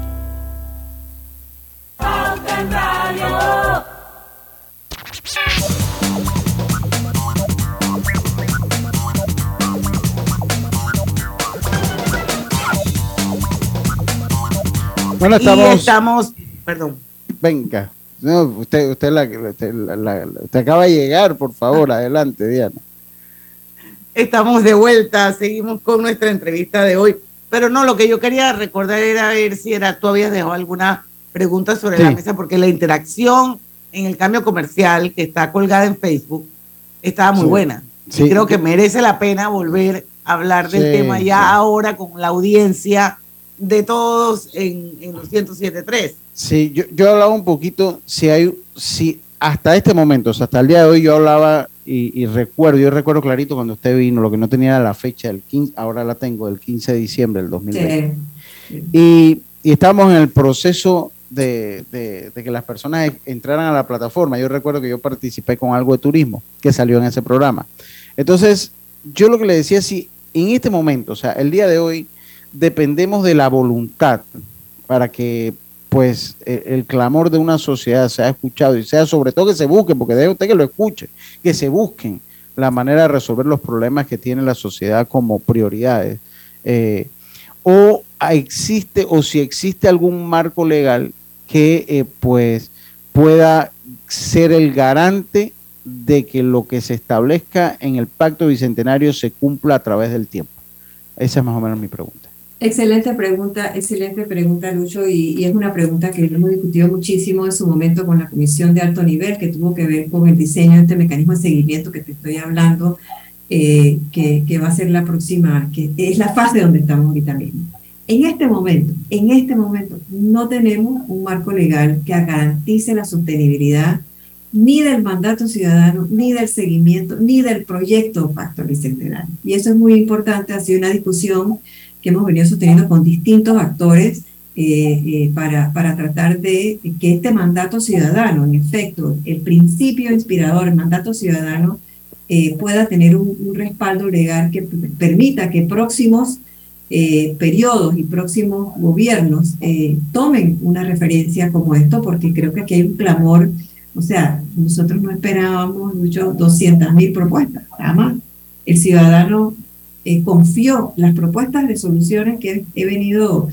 Bueno, estamos. Y estamos, perdón. Venga. No, usted, usted, la, usted, la- la- usted acaba de llegar, por favor, adelante, Diana. Estamos de vuelta, seguimos con nuestra entrevista de hoy. Pero no, lo que yo quería recordar era ver si era, tú habías dejado alguna pregunta sobre la mesa, porque la interacción en el cambio comercial que está colgada en Facebook estaba muy Sí. buena. Sí. Y creo que merece la pena volver a hablar del tema ya ahora con la audiencia de todos en, en los 107.3. Sí, yo, yo hablaba un poquito, si hay, si hasta este momento, o sea, hasta el día de hoy yo hablaba y, y recuerdo, yo recuerdo clarito cuando usted vino, lo que no tenía era la fecha del 15, ahora la tengo, el 15 de diciembre del 2020. Y, y estábamos en el proceso de, de- de que las personas e- entraran a la plataforma. Yo recuerdo que yo participé con algo de turismo que salió en ese programa. Entonces, yo lo que le decía, si en este momento, o sea, el día de hoy, dependemos de la voluntad para que pues el, el clamor de una sociedad sea escuchado y sea sobre todo que se busque, porque deje usted que lo escuche, que se busquen la manera de resolver los problemas que tiene la sociedad como prioridades. Eh, o existe, o si existe algún marco legal que eh, pues pueda ser el garante de que lo que se establezca en el pacto bicentenario se cumpla a través del tiempo. Esa es más o menos mi pregunta. Excelente pregunta, excelente pregunta, Lucho, y, y es una pregunta que hemos discutido muchísimo en su momento con la comisión de alto nivel, que tuvo que ver con el diseño de este mecanismo de seguimiento que te estoy hablando, eh, que, que va a ser la próxima, que es la fase donde estamos ahorita mismo. En este momento, en este momento, no tenemos un marco legal que garantice la sostenibilidad ni del mandato ciudadano, ni del seguimiento, ni del proyecto Pacto Bicentenario. Y eso es muy importante, ha sido una discusión hemos venido sosteniendo con distintos actores eh, eh, para, para tratar de que este mandato ciudadano, en efecto, el principio inspirador, el mandato ciudadano, eh, pueda tener un, respaldo legal que permita que próximos periodos y próximos gobiernos tomen una referencia como esto, porque creo que aquí hay un clamor, o sea, nosotros no esperábamos mucho 200 mil propuestas, nada más. El ciudadano eh, confió las propuestas de soluciones que he venido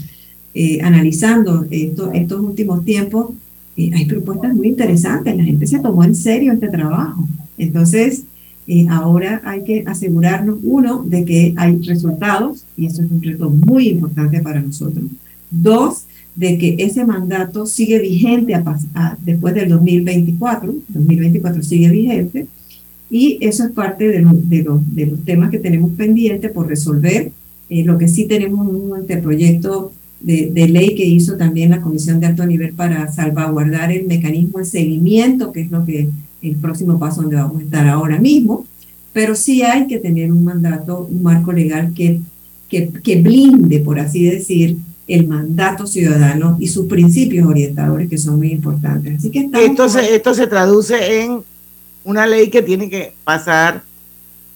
eh, analizando esto- estos últimos tiempos. eh, hay propuestas muy interesantes, la gente se tomó en serio este trabajo. Entonces, eh, ahora hay que asegurarnos, uno, de que hay resultados, y eso es un reto muy importante para nosotros. Dos, de que ese mandato sigue vigente a a- después del 2024, 2024 sigue vigente, y eso es parte de, de los, de los temas que tenemos pendientes por resolver. Eh, lo que sí tenemos un anteproyecto de, de ley que hizo también la Comisión de Alto Nivel para salvaguardar el mecanismo de seguimiento, que es lo que el próximo paso donde vamos a estar ahora mismo. Pero sí hay que tener un mandato, un marco legal que, que, que blinde, por así decir, el mandato ciudadano y sus principios orientadores que son muy importantes. Así que Esto se, esto se traduce en una ley que tiene que pasar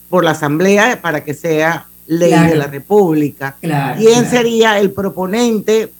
por la Asamblea para que sea ley Claro. de la República. Claro, ¿Quién claro. sería el proponente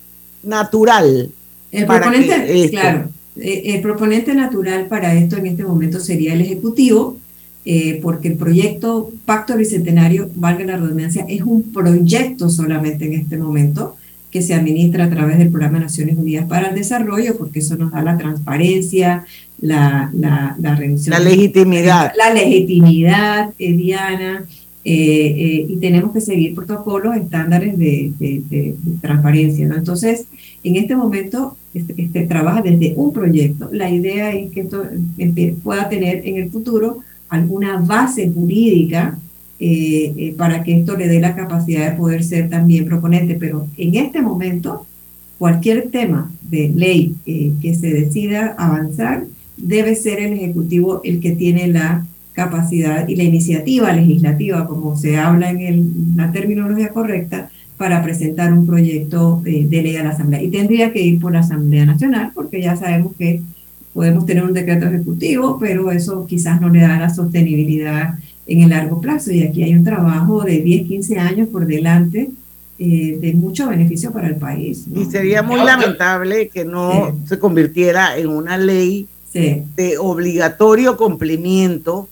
natural? El proponente, esto- claro, eh, el proponente natural para esto en este momento sería el Ejecutivo, eh, porque el proyecto Pacto Bicentenario, valga la redundancia, es un proyecto solamente en este momento que se administra a través del Programa de Naciones Unidas para el Desarrollo, porque eso nos da la transparencia, la, la, la rendición. La legitimidad. La legitimidad, eh, Diana, eh, eh, y tenemos que seguir protocolos, estándares de, de- de- de transparencia. ¿no? Entonces, en este momento, este, este trabaja desde un proyecto. La idea es que esto pueda tener en el futuro alguna base jurídica eh, eh, para que esto le dé la capacidad de poder ser también proponente. Pero en este momento, cualquier tema de ley eh, que se decida avanzar, debe ser el Ejecutivo el que tiene la capacidad y la iniciativa legislativa, como se habla en la terminología correcta, para presentar un proyecto de ley a la Asamblea. Y tendría que ir por la Asamblea Nacional, porque ya sabemos que podemos tener un decreto ejecutivo, pero eso quizás no le da la sostenibilidad en el largo plazo. Y aquí hay un trabajo de 10, 15 años por delante eh, de mucho beneficio para el país. ¿no? Y sería muy lamentable que no se convirtiera en una ley de obligatorio cumplimiento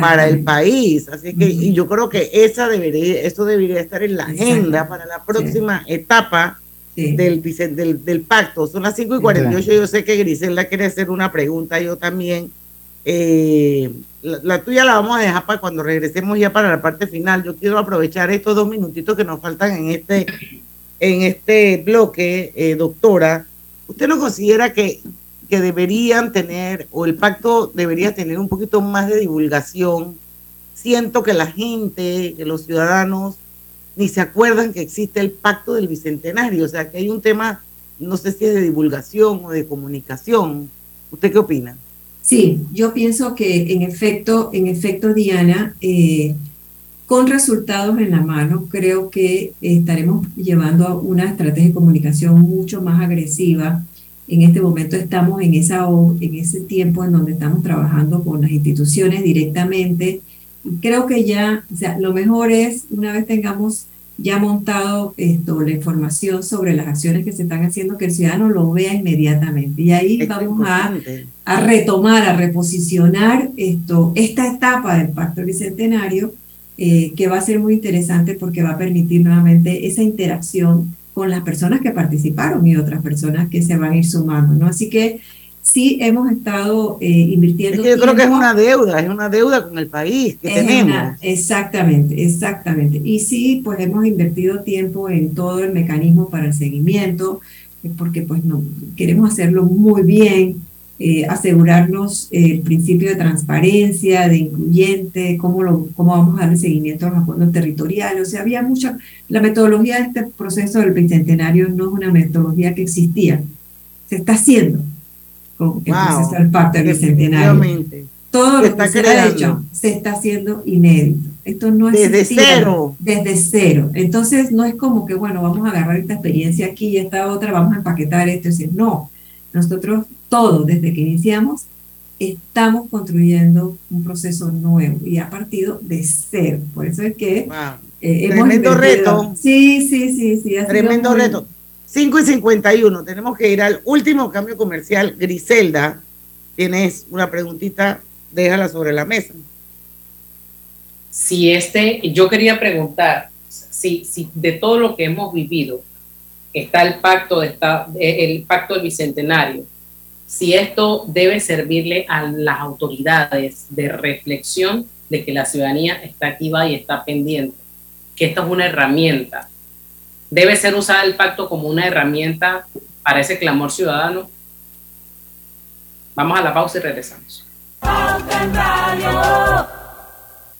para el país. Así que y yo creo que esa debería, esto debería estar en la agenda para la próxima etapa del, del, del pacto. Son las 5 y 48. Yo sé que Griselda quiere hacer una pregunta, yo también. Eh, la, tuya la vamos a dejar para cuando regresemos ya para la parte final. Yo quiero aprovechar estos dos minutitos que nos faltan en este, en este bloque, eh, doctora. ¿Usted no considera que, que deberían tener, o el pacto debería tener un poquito más de divulgación? Siento que la gente, que los ciudadanos, ni se acuerdan que existe el pacto del bicentenario. O sea, que hay un tema, no sé si es de divulgación o de comunicación. ¿Usted qué opina? Sí, yo pienso que en efecto, en efecto, Diana, eh, con resultados en la mano, creo que estaremos llevando a una estrategia de comunicación mucho más agresiva. En este momento estamos en, esa, en ese tiempo en donde estamos trabajando con las instituciones directamente. Creo que ya, o sea, lo mejor es, una vez tengamos ya montado esto, la información sobre las acciones que se están haciendo, que el ciudadano lo vea inmediatamente. Y ahí vamos a, a, retomar, a reposicionar esto, esta etapa del Pacto Bicentenario, eh, que va a ser muy interesante porque va a permitir nuevamente esa interacción con las personas que participaron y otras personas que se van a ir sumando, ¿no? Así que sí hemos estado eh, invirtiendo. Es que yo creo que es una deuda, es una deuda con el país que tenemos. exactamente, exactamente. Y sí, pues hemos invertido tiempo en todo el mecanismo para el seguimiento, eh, porque pues no queremos hacerlo muy bien, eh, asegurarnos el principio de transparencia, de incluyente, cómo, lo, cómo vamos a darle seguimiento a los acuerdos territoriales. O sea, había mucha, la metodología de este proceso del bicentenario no es una metodología que existía, se está haciendo con el proceso del pacto del bicentenario. Todo lo que se ha hecho se está haciendo inédito. Esto no es desde cero. Desde cero. Entonces no es como que, bueno, vamos a agarrar esta experiencia aquí y esta otra, vamos a empaquetar esto. Es decir, no, nosotros todos desde que iniciamos estamos construyendo un proceso nuevo y ha partido de cero. Por eso es que eh, Tremendo reto. Sí, sí, sí, sí. Tremendo reto. 5 y 51, tenemos que ir al último cambio comercial. Griselda, tienes una preguntita, déjala sobre la mesa. Si este, yo quería preguntar, si, si de todo lo que hemos vivido está el pacto, de el pacto del bicentenario, si esto debe servirle a las autoridades de reflexión de que la ciudadanía está activa y está pendiente, que esta es una herramienta debe ser usada el pacto como una herramienta para ese clamor ciudadano. Vamos a la pausa y regresamos.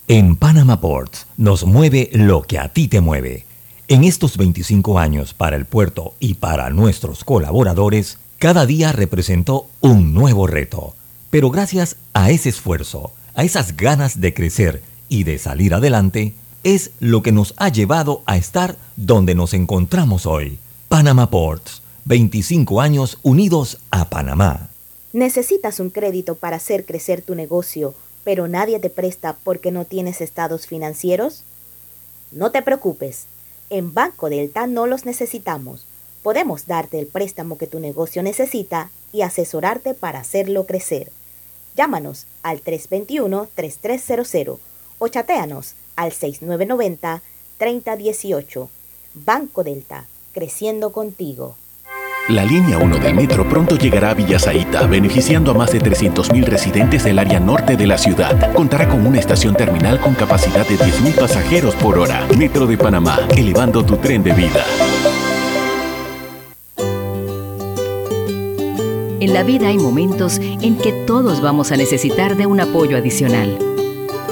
En Panama Ports nos mueve lo que a ti te mueve. En estos 25 años para el puerto y para nuestros colaboradores, cada día representó un nuevo reto. Pero gracias a ese esfuerzo, a esas ganas de crecer y de salir adelante, es lo que nos ha llevado a estar donde nos encontramos hoy. Panama Ports, 25 años unidos a Panamá. ¿Necesitas un crédito para hacer crecer tu negocio, pero nadie te presta porque no tienes estados financieros? No te preocupes, en Banco Delta no los necesitamos. Podemos darte el préstamo que tu negocio necesita y asesorarte para hacerlo crecer. Llámanos al 321-3300 o chateanos al 6990-3018. Banco Delta, creciendo contigo. La línea 1 del metro pronto llegará a Villasaita, beneficiando a más de 300.000 residentes del área norte de la ciudad. Contará con una estación terminal con capacidad de 10.000 pasajeros por hora. Metro de Panamá, elevando tu tren de vida. En la vida hay momentos en que todos vamos a necesitar de un apoyo adicional.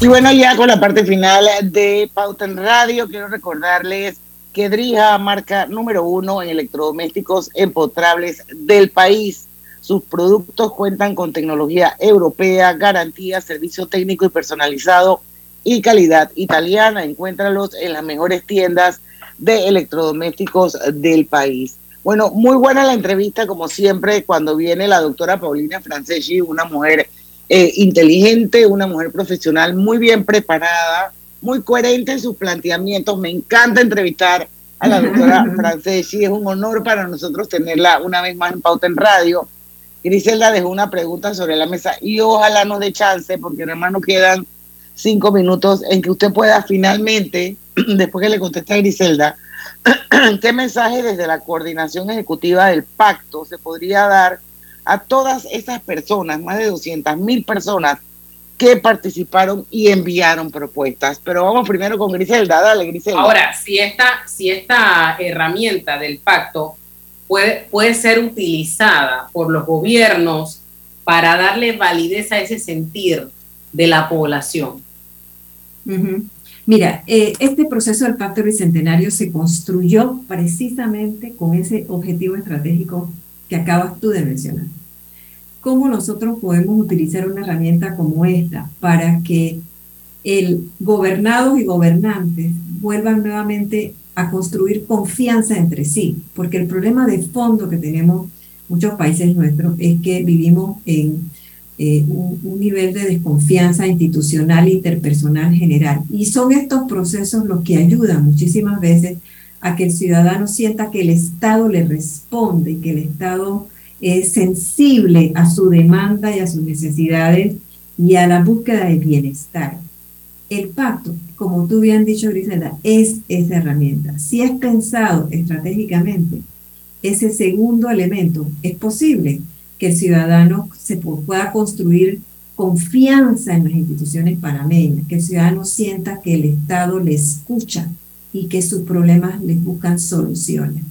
Y bueno, ya con la parte final de Pauta en Radio, quiero recordarles que Drija marca número uno en electrodomésticos empotrables del país. Sus productos cuentan con tecnología europea, garantía, servicio técnico y personalizado y calidad italiana. Encuéntralos en las mejores tiendas de electrodomésticos del país. Bueno, muy buena la entrevista, como siempre, cuando viene la doctora Paulina Franceschi, una mujer eh, inteligente, una mujer profesional muy bien preparada, muy coherente en sus planteamientos. Me encanta entrevistar a la doctora Franceschi. Es un honor para nosotros tenerla una vez más en Pauta en Radio. Griselda dejó una pregunta sobre la mesa y ojalá nos dé chance, porque hermano quedan cinco minutos en que usted pueda finalmente, después que le conteste a Griselda, qué mensaje desde la coordinación ejecutiva del pacto se podría dar a todas esas personas, más de 200 mil personas que participaron y enviaron propuestas. Pero vamos primero con Griselda, dale Griselda. Ahora, si esta, si esta herramienta del pacto puede, puede ser utilizada por los gobiernos para darle validez a ese sentir de la población. Mira, eh, este proceso del Pacto Bicentenario se construyó precisamente con ese objetivo estratégico que acabas tú de mencionar. ¿Cómo nosotros podemos utilizar una herramienta como esta para que el gobernados y gobernantes vuelvan nuevamente a construir confianza entre sí? Porque el problema de fondo que tenemos muchos países nuestros es que vivimos en eh, un, nivel de desconfianza institucional interpersonal general. Y son estos procesos los que ayudan muchísimas veces a que el ciudadano sienta que el Estado le responde y que el Estado es sensible a su demanda y a sus necesidades y a la búsqueda de bienestar. El pacto, como tú bien dicho, Griselda, es esa herramienta. Si es pensado estratégicamente, ese segundo elemento, es posible que el ciudadano se pueda construir confianza en las instituciones panameñas, que el ciudadano sienta que el Estado le escucha y que sus problemas les buscan soluciones.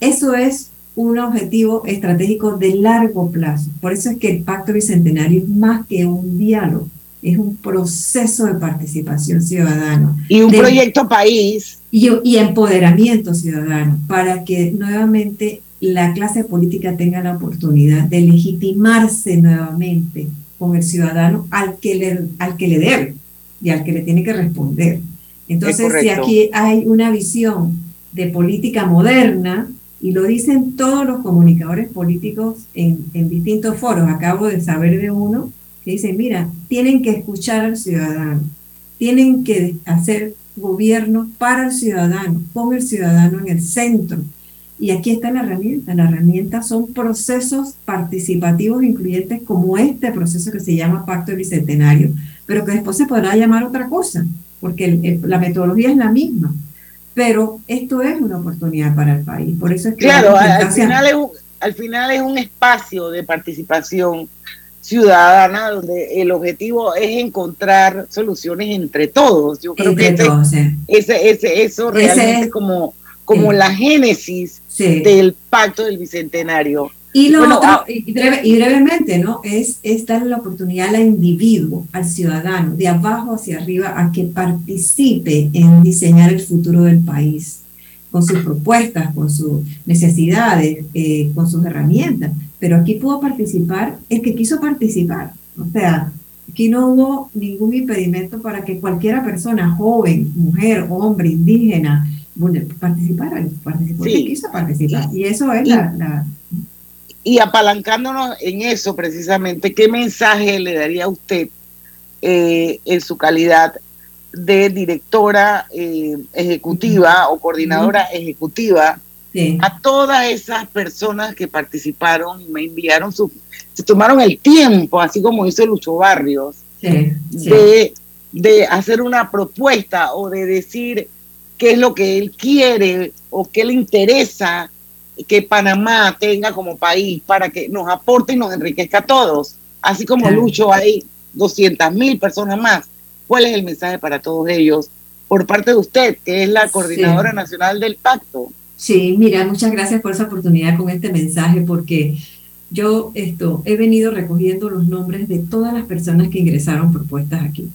Eso es un objetivo estratégico de largo plazo. Por eso es que el Pacto Bicentenario es más que un diálogo, es un proceso de participación ciudadana. Y un proyecto país. Y, y empoderamiento ciudadano, para que nuevamente la clase política tenga la oportunidad de legitimarse nuevamente con el ciudadano al que le, al que le debe y al que le tiene que responder. Entonces, si aquí hay una visión de política moderna, y lo dicen todos los comunicadores políticos en, en distintos foros, acabo de saber de uno que dice, mira, tienen que escuchar al ciudadano, tienen que hacer gobierno para el ciudadano, con el ciudadano en el centro. Y aquí está la herramienta. La herramienta son procesos participativos incluyentes como este proceso que se llama Pacto Bicentenario, pero que después se podrá llamar otra cosa, porque la metodología es la misma. Pero esto es una oportunidad para el país. Por eso es que claro, al final es, un, al final es un espacio de participación ciudadana donde el objetivo es encontrar soluciones entre todos. Yo creo entre que todos, ese, ese, ese, eso realmente es como, como la génesis Sí. del pacto del bicentenario. Y lo Bueno, otro, ah, y, breve- y brevemente, ¿no? Es, es darle la oportunidad al individuo, al ciudadano, de abajo hacia arriba, a que participe en diseñar el futuro del país, con sus propuestas, con sus necesidades, eh, con sus herramientas. Pero aquí pudo participar el que quiso participar. O sea, aquí no hubo ningún impedimento para que cualquiera persona, joven, mujer, hombre, indígena, participar, participó sí. quiso participar. Y eso es la, la, Y apalancándonos en eso precisamente, ¿qué mensaje le daría a usted eh, en su calidad de directora eh, ejecutiva o coordinadora ejecutiva a todas esas personas que participaron y me enviaron su, se tomaron el tiempo, así como hizo Lucho Barrios, De, de hacer una propuesta o de decir qué es lo que él quiere o qué le interesa que Panamá tenga como país para que nos aporte y nos enriquezca a todos. Así como Lucho hay 200 mil personas más. ¿Cuál es el mensaje para todos ellos por parte de usted, que es la coordinadora nacional del pacto? Sí, mira, muchas gracias por esa oportunidad con este mensaje, porque yo esto, he venido recogiendo los nombres de todas las personas que ingresaron propuestas aquí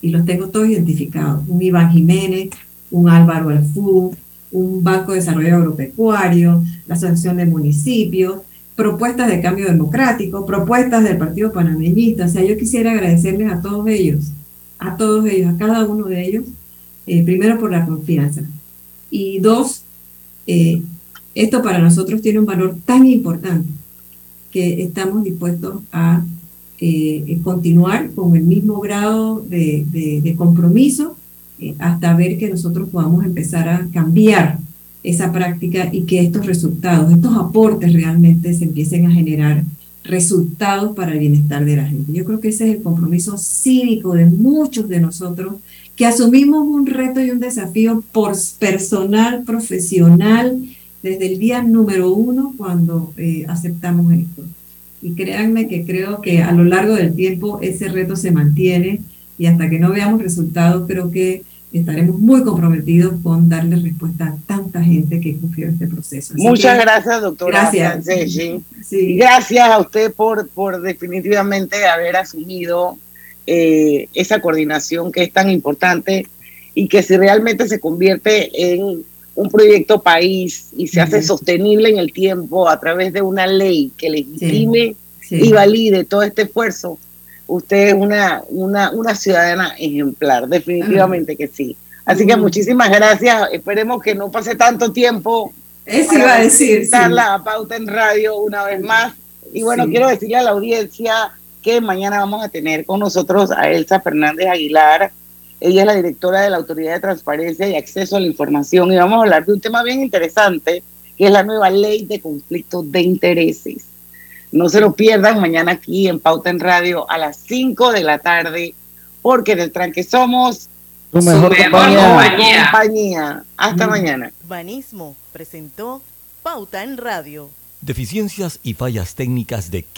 y los tengo todos identificados. Un Iván Jiménez, un Álvaro Alfú, un Banco de Desarrollo Agropecuario, la Asociación de Municipios, propuestas de cambio democrático, propuestas del Partido Panameñista. O sea, yo quisiera agradecerles a todos ellos, a todos ellos, a cada uno de ellos, eh, primero por la confianza. Y dos, eh, esto para nosotros tiene un valor tan importante que estamos dispuestos a eh, continuar con el mismo grado de, de compromiso eh, hasta ver que nosotros podamos empezar a cambiar esa práctica y que estos resultados, estos aportes realmente se empiecen a generar resultados para el bienestar de la gente. Yo creo que ese es el compromiso cívico de muchos de nosotros que asumimos un reto y un desafío por personal, profesional, desde el día número uno cuando eh, aceptamos esto. Y créanme que creo que a lo largo del tiempo ese reto se mantiene y hasta que no veamos resultados creo que estaremos muy comprometidos con darle respuesta a tanta gente que confió en este proceso. Muchas gracias, doctora. Gracias. Gracias a usted por, por definitivamente haber asumido eh, esa coordinación que es tan importante y que si realmente se convierte en un proyecto país y se hace sostenible en el tiempo a través de una ley que legitime y valide todo este esfuerzo, usted es una, una, una ciudadana ejemplar, definitivamente que sí. Así que muchísimas gracias, esperemos que no pase tanto tiempo. Eso iba a decir. la pauta en radio una vez más. Y bueno, quiero decirle a la audiencia que mañana vamos a tener con nosotros a Elsa Fernández Aguilar. Ella es la directora de la Autoridad de Transparencia y Acceso a la Información y vamos a hablar de un tema bien interesante, que es la nueva ley de conflictos de intereses. No se lo pierdan mañana aquí en Pauta en Radio a las 5 de la tarde, porque en el tranque somos tu mejor, compañía. Hasta mm. mañana. Banismo presentó Pauta en Radio. Deficiencias y fallas técnicas de